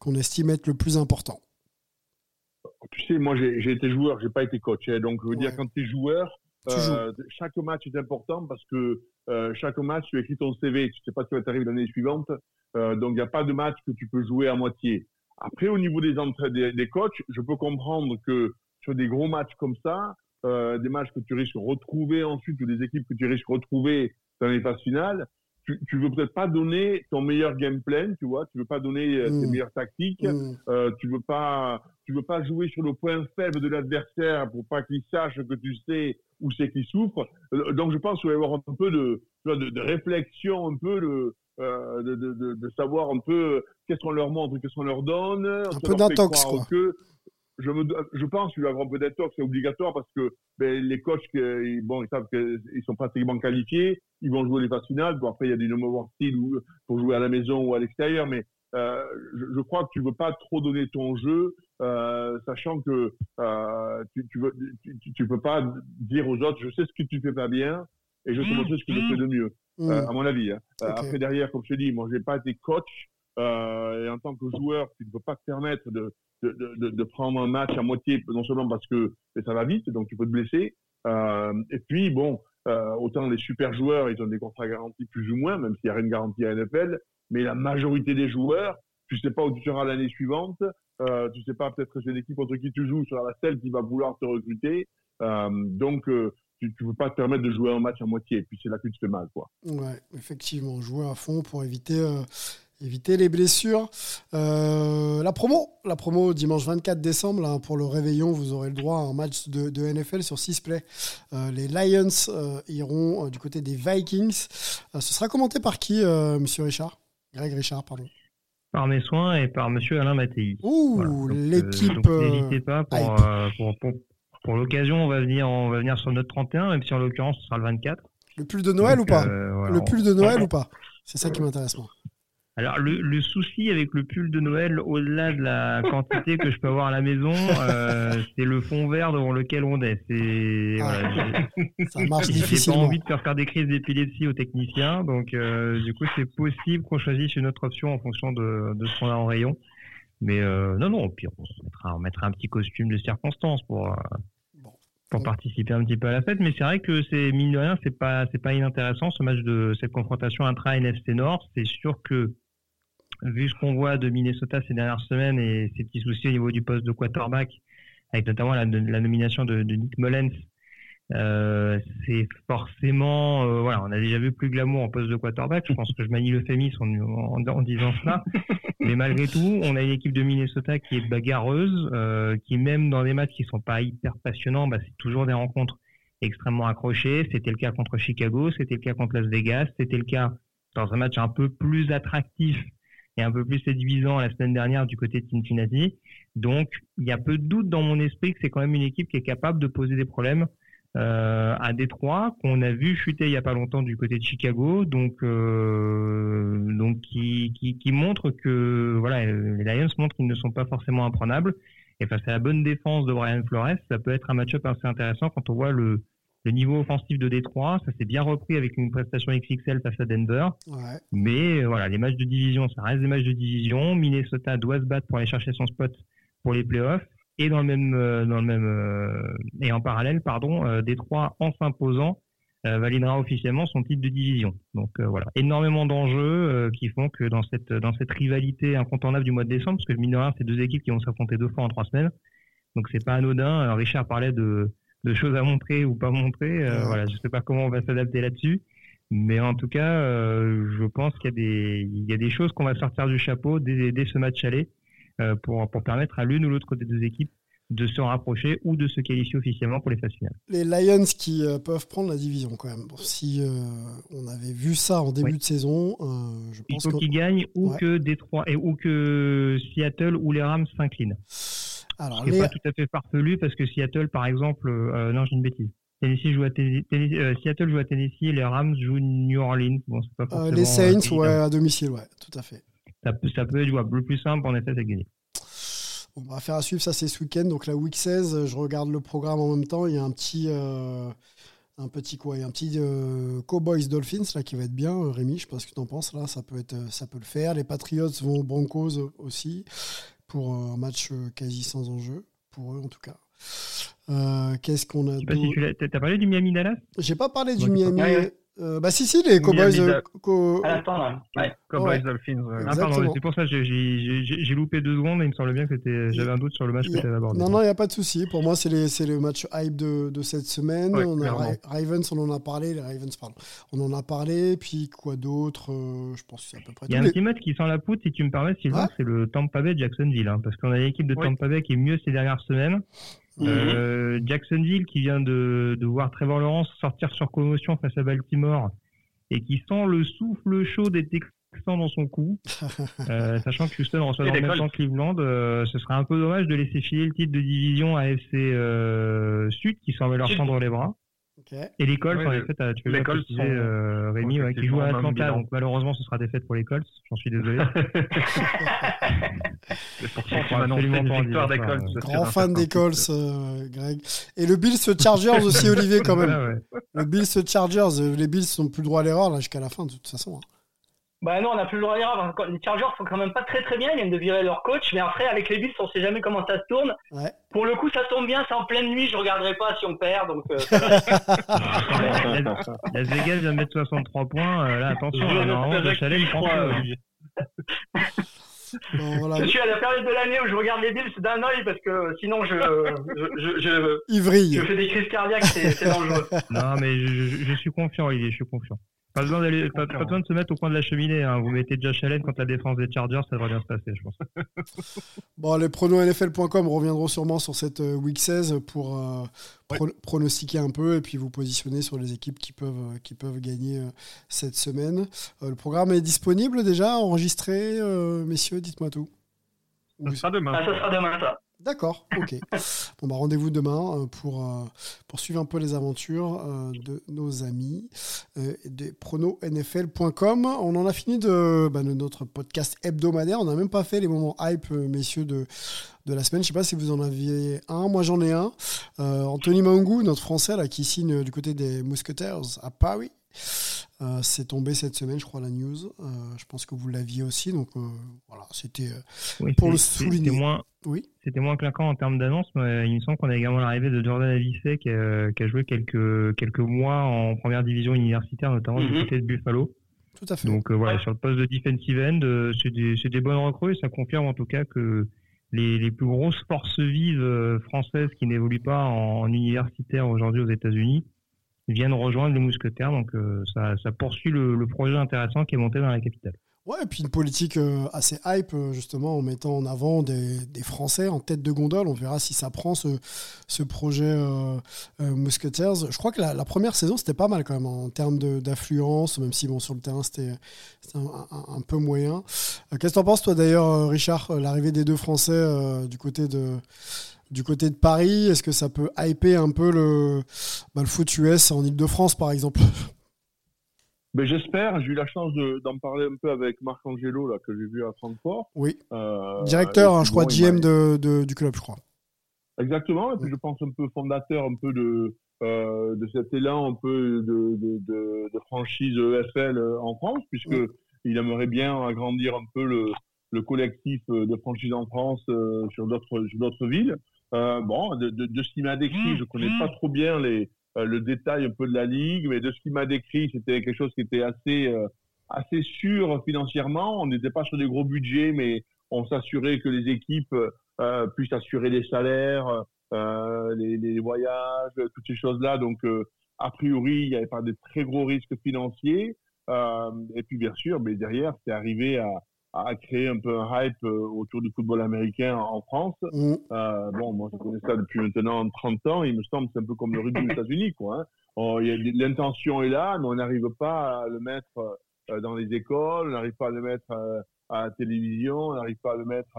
B: qu'on estime être le plus important?
C: Tu sais, moi, j'ai été joueur, j'ai pas été coach. hein. donc, je veux dire, quand tu es joueur, euh, chaque match est important parce que euh, chaque match, tu écris ton CV. Tu sais pas ce qui va t'arriver l'année suivante. Euh, donc, il n'y a pas de match que tu peux jouer à moitié. Après, au niveau des, des, des coachs, je peux comprendre que sur des gros matchs comme ça, des matchs que tu risques de retrouver ensuite ou des équipes que tu risques de retrouver dans les phases finales, tu, tu veux peut-être pas donner ton meilleur game plan, tu vois, tu veux pas donner euh, tes
B: Mm.
C: meilleures tactiques,
B: Mm.
C: euh, tu veux pas, tu veux pas jouer sur le point faible de l'adversaire pour pas qu'il sache que tu sais où c'est qu'il souffre. Euh, Donc je pense qu'il va y avoir un peu de, de, de réflexion, un peu de, de, de, de, savoir un peu qu'est-ce qu'on leur montre, qu'est-ce qu'on leur donne.
B: Un peu d'intox,
C: croire
B: quoi.
C: Que, je, me, je pense qu'il va y avoir un peu d'intox, c'est obligatoire parce que ben, les coachs, que- bon, ils savent qu'ils sont pratiquement qualifiés, ils vont jouer les phases finales. Bon, après, il y a des numéros style ou pour jouer à la maison ou à l'extérieur, mais euh, je, je crois que tu veux pas trop donner ton jeu, euh, sachant que euh, tu, tu, veux, tu, tu- tu peux pas dire aux autres, je sais ce que tu fais pas bien et je sais montrer ce que je fais de mieux,
B: Mm.
C: euh, à mon avis. hein. Après derrière, comme je te dis, moi j'ai pas été coach et en tant que joueur, tu ne peux pas te permettre de, de, prendre un match à moitié, non seulement parce que ça va vite, donc tu peux te blesser. Euh, et puis bon, euh, autant les super joueurs, ils ont des contrats garantis plus ou moins, même s'il n'y a rien de garanti à NFL, mais la majorité des joueurs, tu sais pas où tu seras l'année suivante, euh, tu sais pas peut-être que c'est l'équipe contre qui tu joues sera la celle qui va vouloir te recruter, euh, donc tu ne peux pas te permettre de jouer un match à moitié, et puis c'est là que tu te fais mal, quoi.
B: Ouais, effectivement, jouer à fond pour éviter, Éviter les blessures. Euh, la promo, la promo dimanche 24 décembre, là, pour le réveillon, vous aurez le droit à un match de, de NFL sur 6 play. Euh, les Lions euh, iront euh, du côté des Vikings. Ce sera commenté par qui, monsieur Richard? Greg Richard, pardon.
D: Par mes soins et par monsieur Alain Mattei.
B: Ouh, l'équipe.
D: N'hésitez pas pour, pour, pour, pour l'occasion, on va venir, on va venir sur notre 31, même si en l'occurrence ce sera le 24.
B: le pull de Noël
D: Donc,
B: ou pas?
D: voilà,
B: Le pull de Noël ou pas? C'est ça qui m'intéresse, moi.
D: Alors le, le souci avec le pull de Noël, au-delà de la quantité que je peux avoir à la maison, euh, c'est le fond vert devant lequel on est. C'est
B: Ah. Ça marche
D: j'ai pas
B: difficilement.
D: envie de faire faire des crises d'épilepsie aux techniciens, donc euh, du coup c'est possible qu'on choisisse une autre option en fonction de, de ce qu'on a en rayon. Mais euh, non non, au pire on se mettra, on mettra un petit costume de circonstance pour pour
B: Bon.
D: participer un petit peu à la fête. Mais c'est vrai que c'est mine de rien, c'est pas c'est pas inintéressant ce match de cette confrontation intra NFC Nord. C'est sûr que vu ce qu'on voit de Minnesota ces dernières semaines et ces petits soucis au niveau du poste de quarterback, avec notamment la, la nomination de, de Nick Mullens, euh, c'est forcément, euh, voilà, on a déjà vu plus glamour en poste de quarterback. Je pense que je manie l'euphémisme en, en, en disant cela. Mais malgré tout, on a une équipe de Minnesota qui est bagarreuse, euh, qui même dans des matchs qui sont pas hyper passionnants, bah, c'est toujours des rencontres extrêmement accrochées. C'était le cas contre Chicago, c'était le cas contre Las Vegas, c'était le cas dans un match un peu plus attractif et un peu plus séduisant la semaine dernière du côté de Cincinnati. Donc, il y a peu de doute dans mon esprit que c'est quand même une équipe qui est capable de poser des problèmes euh, à Détroit, qu'on a vu chuter il y a pas longtemps du côté de Chicago, donc euh, donc qui, qui, montre que voilà, les Lions montrent qu'ils ne sont pas forcément imprenables. Et face à la bonne défense de Brian Flores, ça peut être un match-up assez intéressant quand on voit le, le niveau offensif de Détroit. Ça s'est bien repris avec une prestation XXL face à Denver.
B: Ouais.
D: Mais euh, voilà, les matchs de division, ça reste des matchs de division. Minnesota doit se battre pour aller chercher son spot pour les playoffs. Et dans le même, euh, dans le même euh, et en parallèle, pardon, Détroit en s'imposant validera officiellement son titre de division. Donc voilà, énormément d'enjeux qui font que dans cette dans cette rivalité incontournable du mois de décembre, parce que mine de rien, c'est deux équipes qui vont s'affronter deux fois en trois semaines, donc c'est pas anodin. Alors, Richard parlait de de choses à montrer ou pas montrer. Euh. Voilà, je sais pas comment on va s'adapter là-dessus. Mais en tout cas, euh, je pense qu'il y a des, il y a des choses qu'on va sortir du chapeau dès, dès ce match aller euh, pour, pour permettre à l'une ou l'autre des deux équipes de se rapprocher ou de se qualifier officiellement pour les phases finales.
B: Les Lions qui euh, peuvent prendre la division quand même. Bon, si euh, on avait vu ça en début
D: Oui.
B: de saison, euh, je
D: Il
B: pense
D: faut
B: que
D: qu'ils gagnent ou
B: Ouais.
D: que Détroit et ou que Seattle ou les Rams s'inclinent.
B: Alors les,
D: pas tout à fait farfelu parce que Seattle, par exemple, euh, non, j'ai une bêtise. Tennessee joue à Tennessee, euh, Seattle joue à Tennessee et les Rams jouent New Orleans. Bon, pas
B: euh, les
D: euh,
B: Saints, ouais, à domicile, ouais, tout à fait.
D: Ça peut, ça peut être jouable. Le plus simple, en effet, c'est de gagner.
B: On va faire à suivre ça, c'est ce week-end. Donc la week 16, euh, je regarde le programme en même temps. Il y a un petit, euh, un petit quoi, il y a un petit euh, Cowboys Dolphins là qui va être bien. Euh, Rémi, je sais pas ce que tu en penses là, ça peut être, euh, ça peut le faire. Les Patriots vont aux Broncos euh, aussi pour un match euh, quasi sans enjeu pour eux en tout cas. Euh, Qu'est-ce qu'on a
D: sais pas si. T'as t'as parlé du Miami Dallas?
B: J'ai pas parlé du
D: Ouais,
B: Miami. euh, bah si si les Cowboys.
F: Miami
B: co-
E: l'instant, là. Ouais.
F: Cowboys
B: Ouais.
F: Dolphins. ouais.
D: Ah, pardon, c'est pour ça que j'ai- j'ai j'ai- j'ai loupé deux secondes et il me semble bien que c'était. J'avais un doute sur le match
B: Il
D: que
B: a-
D: tu avais abordé.
B: Non, non, il n'y a pas de souci. Pour moi, c'est les- c'est le match hype de, de cette semaine.
F: Ouais,
B: on a Ravens, on en a parlé. Les Ravens, pardon. On en a parlé. Puis quoi d'autre Euh, Je pense que c'est à peu près
D: Il y a un
B: Les-
D: petit match qui sent la poutre, si tu me permets, Sylvain,
B: Ouais.
D: c'est le Tampa Bay Jacksonville. hein, parce qu'on a l'équipe de. Tampa Bay qui est mieux ces dernières semaines.
E: Mhm.
D: Euh, Jacksonville qui vient de, de voir Trevor Lawrence sortir sur commotion face à Baltimore et qui sent le souffle chaud des Texans dans son cou. Euh, sachant que Houston reçoit dans le
F: des
D: même temps Cleveland, euh, ce serait un peu dommage de laisser filer le titre de division à FC euh, Sud qui semble leur tendre les bras. Et les Colts,
F: Ouais,
D: en
F: le-
D: effet, tu peux préciser,
F: sont-
D: euh, Rémi, ouais, qui joue à Atlanta, donc malheureusement ce sera défaite pour les Colts, j'en suis désolé.
F: Victoire des Colts.
B: Grand fan des Colts, euh, Greg. Et le Bills Chargers aussi, Olivier, quand même.
D: Ouais.
B: Le Bills Chargers, les Bills sont plus droit à l'erreur là jusqu'à la fin de toute façon. hein.
E: Bah non, on n'a plus le droit d'erreur. parce que Les Chargers sont quand même pas très très bien. Ils viennent de virer leur coach. Mais après, avec les Bills, on sait jamais comment ça se tourne.
B: Ouais.
E: Pour le coup, ça tombe bien. C'est en pleine nuit. Je regarderai pas si on perd. Donc, euh.
D: Las Vegas vient de mettre 63 points, euh, là attention,
F: Je
D: normalement, le prend hein.
B: Bon, voilà.
E: je suis à la période de l'année où je regarde les Bills d'un œil parce que sinon, je, je, je, je, je fais des crises cardiaques. C'est c'est dangereux.
D: Non, mais je, je- je suis confiant, Olivier, je suis confiant. Pas besoin, d'aller, pas, pas besoin de se mettre au coin de la cheminée. hein. Vous mettez Josh Allen contre la défense des Chargers, ça devrait bien se passer, je pense.
B: Bon, les pronosnfl.com reviendront sûrement sur cette euh, week 16 pour euh, pro- pronostiquer un peu et puis vous positionner sur les équipes qui peuvent, euh, qui peuvent gagner euh, cette semaine. Euh, le programme est disponible déjà, enregistré, euh, messieurs, dites-moi tout.
F: Ce sera demain.
E: Ah, ça sera demain, ça.
B: D'accord, ok. bon, bah, rendez-vous demain euh, pour, euh, pour suivre un peu les aventures euh, de nos amis euh, de prononfl.com. On en a fini de, bah, de notre podcast hebdomadaire. On n'a même pas fait les moments hype, messieurs, de, la semaine. Je sais pas si vous en aviez un. Moi, j'en ai un. Anthony Mangou, notre Français, là, qui signe du côté des Mousquetaires à Paris. Euh, c'est tombé cette semaine, je crois, la news. Euh, je pense que vous l'aviez aussi. Donc, euh, voilà, c'était. euh,
D: Oui,
B: Pour le souligner.
D: C'était moins,
B: Oui.
D: c'était moins clinquant en termes d'annonce, mais il me semble qu'on a également l'arrivée de Jordan Avicet qui a, qui a joué quelques, quelques mois en première division universitaire, notamment du
E: Mhm.
D: côté de Buffalo.
B: Tout à fait.
D: Donc euh, voilà,
E: Ouais.
D: sur le poste de defensive end, c'est des, c'est des bonnes recrues et ça confirme en tout cas que les, les plus grosses forces vives françaises qui n'évoluent pas en, en universitaire aujourd'hui aux États-Unis viennent rejoindre les mousquetaires. Donc euh, ça, poursuit le, projet intéressant qui est monté dans la capitale.
B: Ouais, et puis une politique euh, assez hype, euh, justement, en mettant en avant des, Français en tête de gondole. On verra si ça prend ce, ce projet euh. Je crois que la, première saison, c'était pas mal quand même en termes d'affluence, même si bon, sur le terrain, c'était un, un- peu moyen. Qu'est-ce que t'en penses, toi, d'ailleurs, Richard, l'arrivée des deux Français du côté de du côté de Paris, est-ce que ça peut hyper un peu le, bah, le foot US en Ile-de-France, par exemple?
C: Ben, j'espère. J'ai eu la chance de- d'en parler un peu avec Marc Angelo, là, que j'ai vu à Francfort.
B: Oui,
C: Euh,
B: directeur, hein, je crois, GM de, de- du club, je crois.
C: Exactement. Et puis je pense un peu fondateur un peu de euh, de cet élan un peu de franchise EFL en France, puisque il aimerait bien agrandir un peu le le collectif de franchise en France euh, sur d'autres sur d'autres villes. Euh, bon, de, de, de ce qu'il m'a décrit, je connais pas trop bien les euh, le détail un peu de la ligue, mais de ce qu'il m'a décrit, c'était quelque chose qui était assez euh, assez sûr financièrement. On n'était pas sur des gros budgets, mais on s'assurait que les équipes euh, puissent assurer les salaires, euh, les, les voyages, toutes ces choses-là. Donc, euh, a priori, il n'y avait pas de très gros risques financiers. Et puis, bien sûr, mais derrière, c'est arrivé à, à créer un peu un hype euh, autour du football américain en France.
B: Mm.
C: Euh, bon, moi, je connais ça depuis maintenant 30 ans. Il me semble que c'est un peu comme le rugby aux États-Unis, quoi. hein. A- L'intention est là, mais on n'arrive pas à le mettre euh, dans les écoles, on n'arrive pas à le mettre à la télévision, on n'arrive pas à le mettre.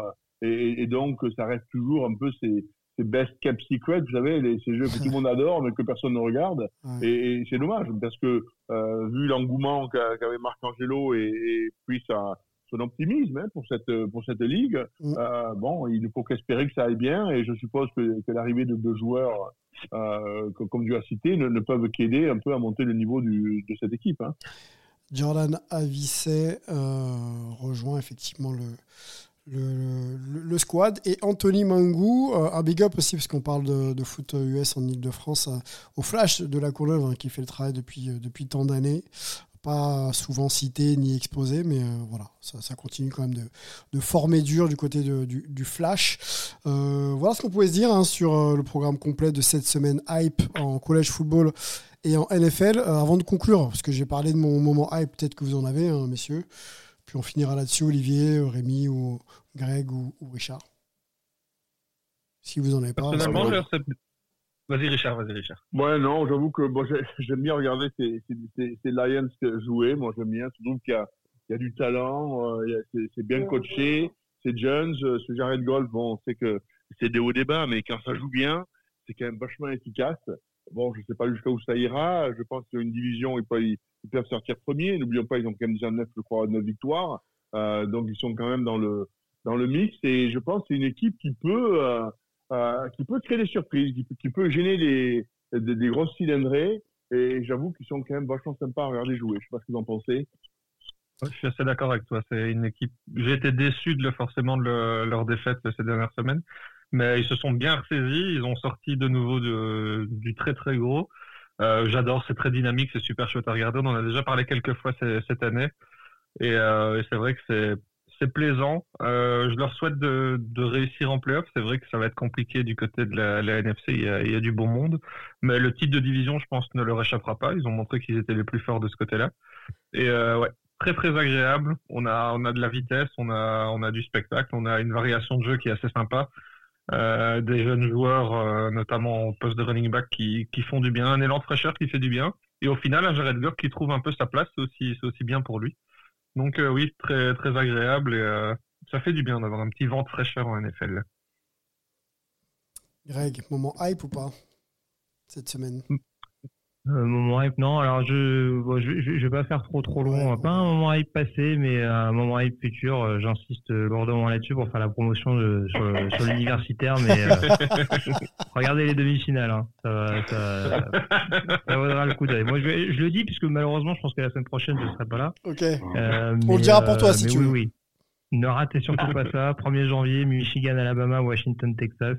C: et, et donc, ça reste toujours un peu ces, ces best kept secrets, vous savez, les, ces jeux que tout le monde adore, mais que personne ne regarde.
B: Ouais.
C: Et, et c'est dommage, parce que euh, vu l'engouement qu'a- qu'avait Marc Angelo et, et puis sa, son optimisme hein, pour cette pour cette ligue,
B: Mm.
C: euh, bon, il ne faut qu'espérer que ça aille bien. Et je suppose que, que l'arrivée de deux joueurs euh, co- comme tu as cité ne, ne peuvent qu'aider un peu à monter le niveau du, de cette équipe. Hein.
B: Jordan euh, rejoint effectivement le, le, le- le squad. Et Anthony Mangou, euh, un big up aussi, parce qu'on parle de, de foot US en Ile-de-France, euh, au Flash de la Courneuve, hein, qui fait le travail depuis, euh, depuis tant d'années. Pas souvent cité ni exposé, mais euh, voilà, ça, ça continue quand même de, de former dur du côté de- du, du Flash. Euh, voilà ce qu'on pouvait se dire hein, sur euh, le programme complet de cette semaine hype en collège football et en NFL. Euh, avant de conclure, parce que j'ai parlé de mon moment hype, peut-être que vous en avez, hein, messieurs. Puis on finira là-dessus, Olivier, Rémi ou Greg ou, ou Richard. Si vous en avez pas.
F: Personnellement,
B: c'est
F: j'ai
B: bon.
F: accepté- Vas-y, Richard, vas-y, Richard.
C: Ouais, non, j'avoue que bon, j'ai- j'aime bien regarder ces, Lions jouer. Moi, j'aime bien. Je trouve qu'il y a, du talent, euh, c'est- c'est bien coaché, c'est Jones, ce Jared Gold. Bon, on sait que c'est des hauts débats, mais quand ça joue bien, c'est quand même vachement efficace. Bon, je sais pas jusqu'à où ça ira. Je pense qu'il y a une division, ils peuvent, ils peuvent sortir premier. N'oublions pas, ils ont quand même déjà 9, je crois, 9 victoires. Euh, donc, ils sont quand même dans le, dans le mix. Et je pense que c'est une équipe qui peut, euh, euh, qui peut créer des surprises, qui peut, gêner des, des, grosses cylindrées. Et j'avoue qu'ils sont quand même vachement sympas à regarder jouer. Je sais pas ce que vous en pensez.
F: Je suis assez d'accord avec toi. C'est une équipe. J'ai été déçu de forcément de le- leur défaite ces dernières semaines, mais ils se sont bien ressaisis. Ils ont sorti de nouveau du très très gros. Euh, J'adore, c'est très dynamique, c'est super chouette à regarder. On en a déjà parlé quelques fois cette année, euh, et c'est vrai que c'est c'est plaisant. Euh, je leur souhaite de, réussir en playoff. C'est vrai que ça va être compliqué du côté de la, NFC. Il y, a, il y, a, du bon monde, mais le titre de division, je pense, ne leur échappera pas. Ils ont montré qu'ils étaient les plus forts de ce côté-là. Et euh, ouais, très très agréable. On a on a de la vitesse, on a on a du spectacle, on a une variation de jeu qui est assez sympa. Euh, des jeunes joueurs, notamment au poste de running back, qui, qui font du bien, un élan de fraîcheur qui fait du bien. Et au final, un Jared Goff qui trouve un peu sa place, c'est aussi bien pour lui. Donc euh, oui, très, très agréable et euh, ça fait du bien d'avoir un petit vent de fraîcheur en NFL.
B: Greg, moment hype ou pas cette semaine?
D: Euh, moment hype, non. Alors je, bon, je, je, je, vais pas faire trop trop long. Pas un moment hype passé, mais un moment hype futur. Euh, J'insiste lourdement là-dessus pour faire la promotion de, sur, sur l'universitaire. Mais euh, regardez les demi-finales. Hein. Ça, ça, ça, vaudra le coup d'œil. Moi, je, je, le dis puisque malheureusement, je pense que la semaine prochaine, je serai pas là.
B: Ok. Euh, On le dira pour toi si tu
D: oui,
B: veux.
D: Oui. Ne ratez surtout pas ça. 1er janvier, Michigan, Alabama, Washington, Texas.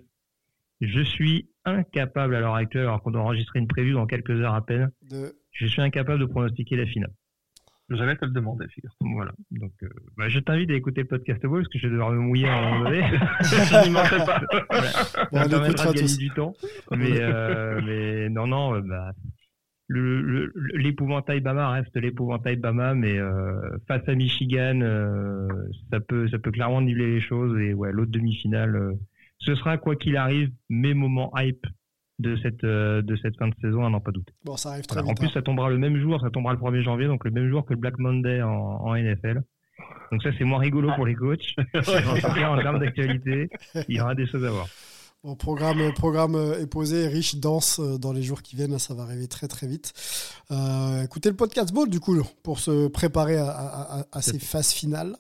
D: Je suis incapable à l'heure actuelle, alors qu'on doit enregistrer une prévue dans quelques heures à peine,
B: de...
D: je suis incapable de pronostiquer la finale.
F: J'allais te le demander, figure.
D: Voilà. Donc, euh, bah, je t'invite à écouter le podcast Ball parce que je vais devoir me mouiller à un moment donné. je n'y manquerai pas. Voilà.
B: Bon, on écoutera
D: gagner du temps. Mais, euh, mais non, non, bah, l'épouvantail Bama reste l'épouvantail Bama, mais euh, face à Michigan, euh, ça peut, ça peut clairement niveler les choses. Et ouais, l'autre demi-finale euh, ce sera quoi qu'il arrive mes moments hype de cette euh, de cette fin de saison, à n'en pas douter.
B: Bon, ça arrive très
D: voilà.
B: vite.
D: En plus,
B: hein.
D: ça tombera le même jour, ça tombera le 1er janvier, donc le même jour que le Black Monday en, en NFL. Donc ça, c'est moins rigolo pour les coachs. en tout cas, en termes d'actualité, il y aura des choses à voir.
B: Bon, programme, programme est posé, riche, dense dans les jours qui viennent, ça va arriver très très vite. Euh, écoutez le podcast Ball du coup pour se préparer à, à, à ces phases finales.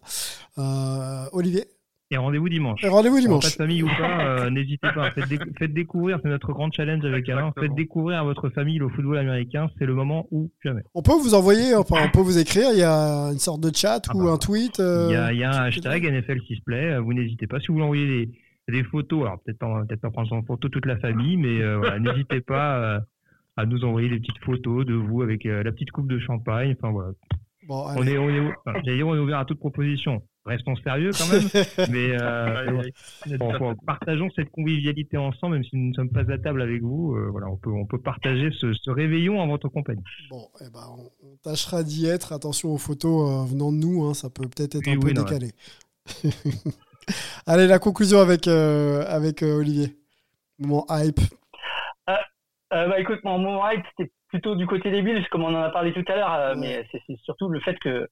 B: Euh, Olivier
D: et rendez-vous dimanche.
B: Et rendez-vous dimanche.
D: Pas de famille ou pas, euh, n'hésitez pas. Faites, dé faites, découvrir, c'est notre grand challenge avec Alain. Faites découvrir à votre famille le football américain. C'est le moment ou jamais.
B: On peut vous envoyer, enfin, on peut vous écrire. Il y a une sorte de chat ah ou bah, un tweet.
D: Euh, il, y a, il y, a, un hashtag NFL Sisplay. Vous n'hésitez pas. Si vous voulez envoyer des, des photos, alors peut-être peut pas prendre en photo toute la famille, mais euh, voilà, n'hésitez pas euh, à nous envoyer des petites photos de vous avec euh, la petite coupe de champagne. Enfin voilà.
B: Bon,
D: on est, on est, enfin, on est ouvert à toute proposition restons sérieux quand même, mais euh, bon, bon, partageons cette convivialité ensemble, même si nous ne sommes pas à table avec vous. Euh, voilà, on peut, on peut partager ce, ce, réveillon en votre compagnie.
B: Bon, eh ben, on, on tâchera d'y être. Attention aux photos euh, venant de nous, hein, ça peut peut-être être,
D: oui,
B: un
D: oui,
B: peu
D: non,
B: décalé. Ouais. Allez, la conclusion avec, euh, avec Olivier. Moment hype.
E: bah, écoute, mon moment hype, c'était plutôt du côté des Bills, comme on en a parlé tout à l'heure, mais c'est surtout le fait que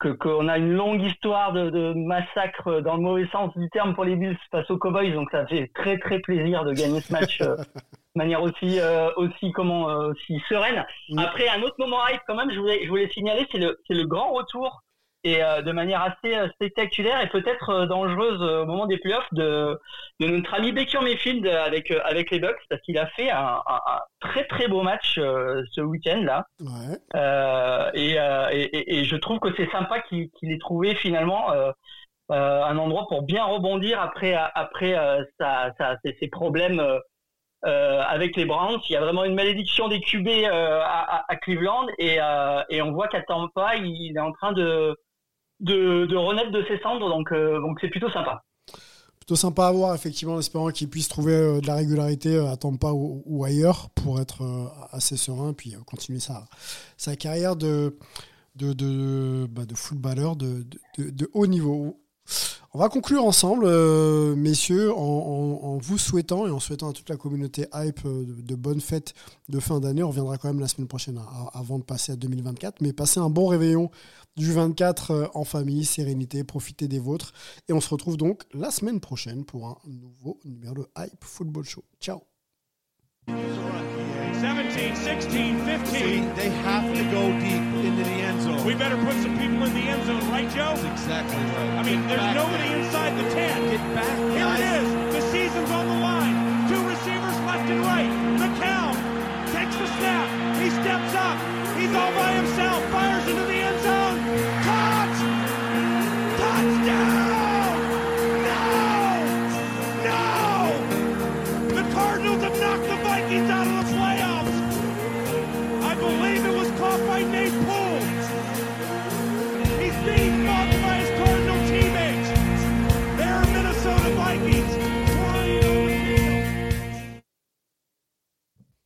E: qu'on a une longue histoire de, de, massacre dans le mauvais sens du terme pour les Bills face aux Cowboys, donc ça fait très très plaisir de gagner ce match euh, de manière aussi euh, aussi comment euh, aussi sereine. Mmh. Après un autre moment hype quand même, je voulais je voulais signaler, c'est le c'est le grand retour et euh, de manière assez euh, spectaculaire et peut-être euh, dangereuse au moment des playoffs de, de notre ami Baker Mayfield avec avec les Bucks parce qu'il a fait un, un, un, très très beau match ce week-end là
B: ouais.
E: et, et, et, je trouve que c'est sympa qu'il qu ait trouvé finalement un endroit pour bien rebondir après après ses, ses problèmes euh, avec les Browns. Il y a vraiment une malédiction des QB euh, à, à, Cleveland et, euh, et on voit qu'à Tampa, il est en train de, de, renaître de ses cendres, donc donc c'est plutôt sympa.
B: Plutôt sympa à voir, effectivement, en espérant qu'il puisse trouver de la régularité à Tampa ou, ailleurs pour être assez serein puis continuer sa, carrière de, de, bah, footballeur de, haut niveau. On va conclure ensemble, euh, messieurs, en, vous souhaitant et en souhaitant à toute la communauté hype euh, de, bonnes fêtes de fin d'année. On reviendra quand même la semaine prochaine à, avant de passer à 2024. Mais passez un bon réveillon du 24 euh, en famille, sérénité, profitez des vôtres. Et on se retrouve donc la semaine prochaine pour un nouveau numéro de Hype Football Show. Ciao
G: 17, 16, 15.
H: See, they have to go deep into the end zone.
G: We better put some people in the end zone, right, Joe?
H: That's exactly right.
G: I mean,
H: Get
G: there's nobody
H: there.
G: inside the 10.
H: Get back.
G: Here
H: guys.
G: it is. The season's on the line. Two receivers left and right. McCown takes the snap. He steps up. He's all by himself.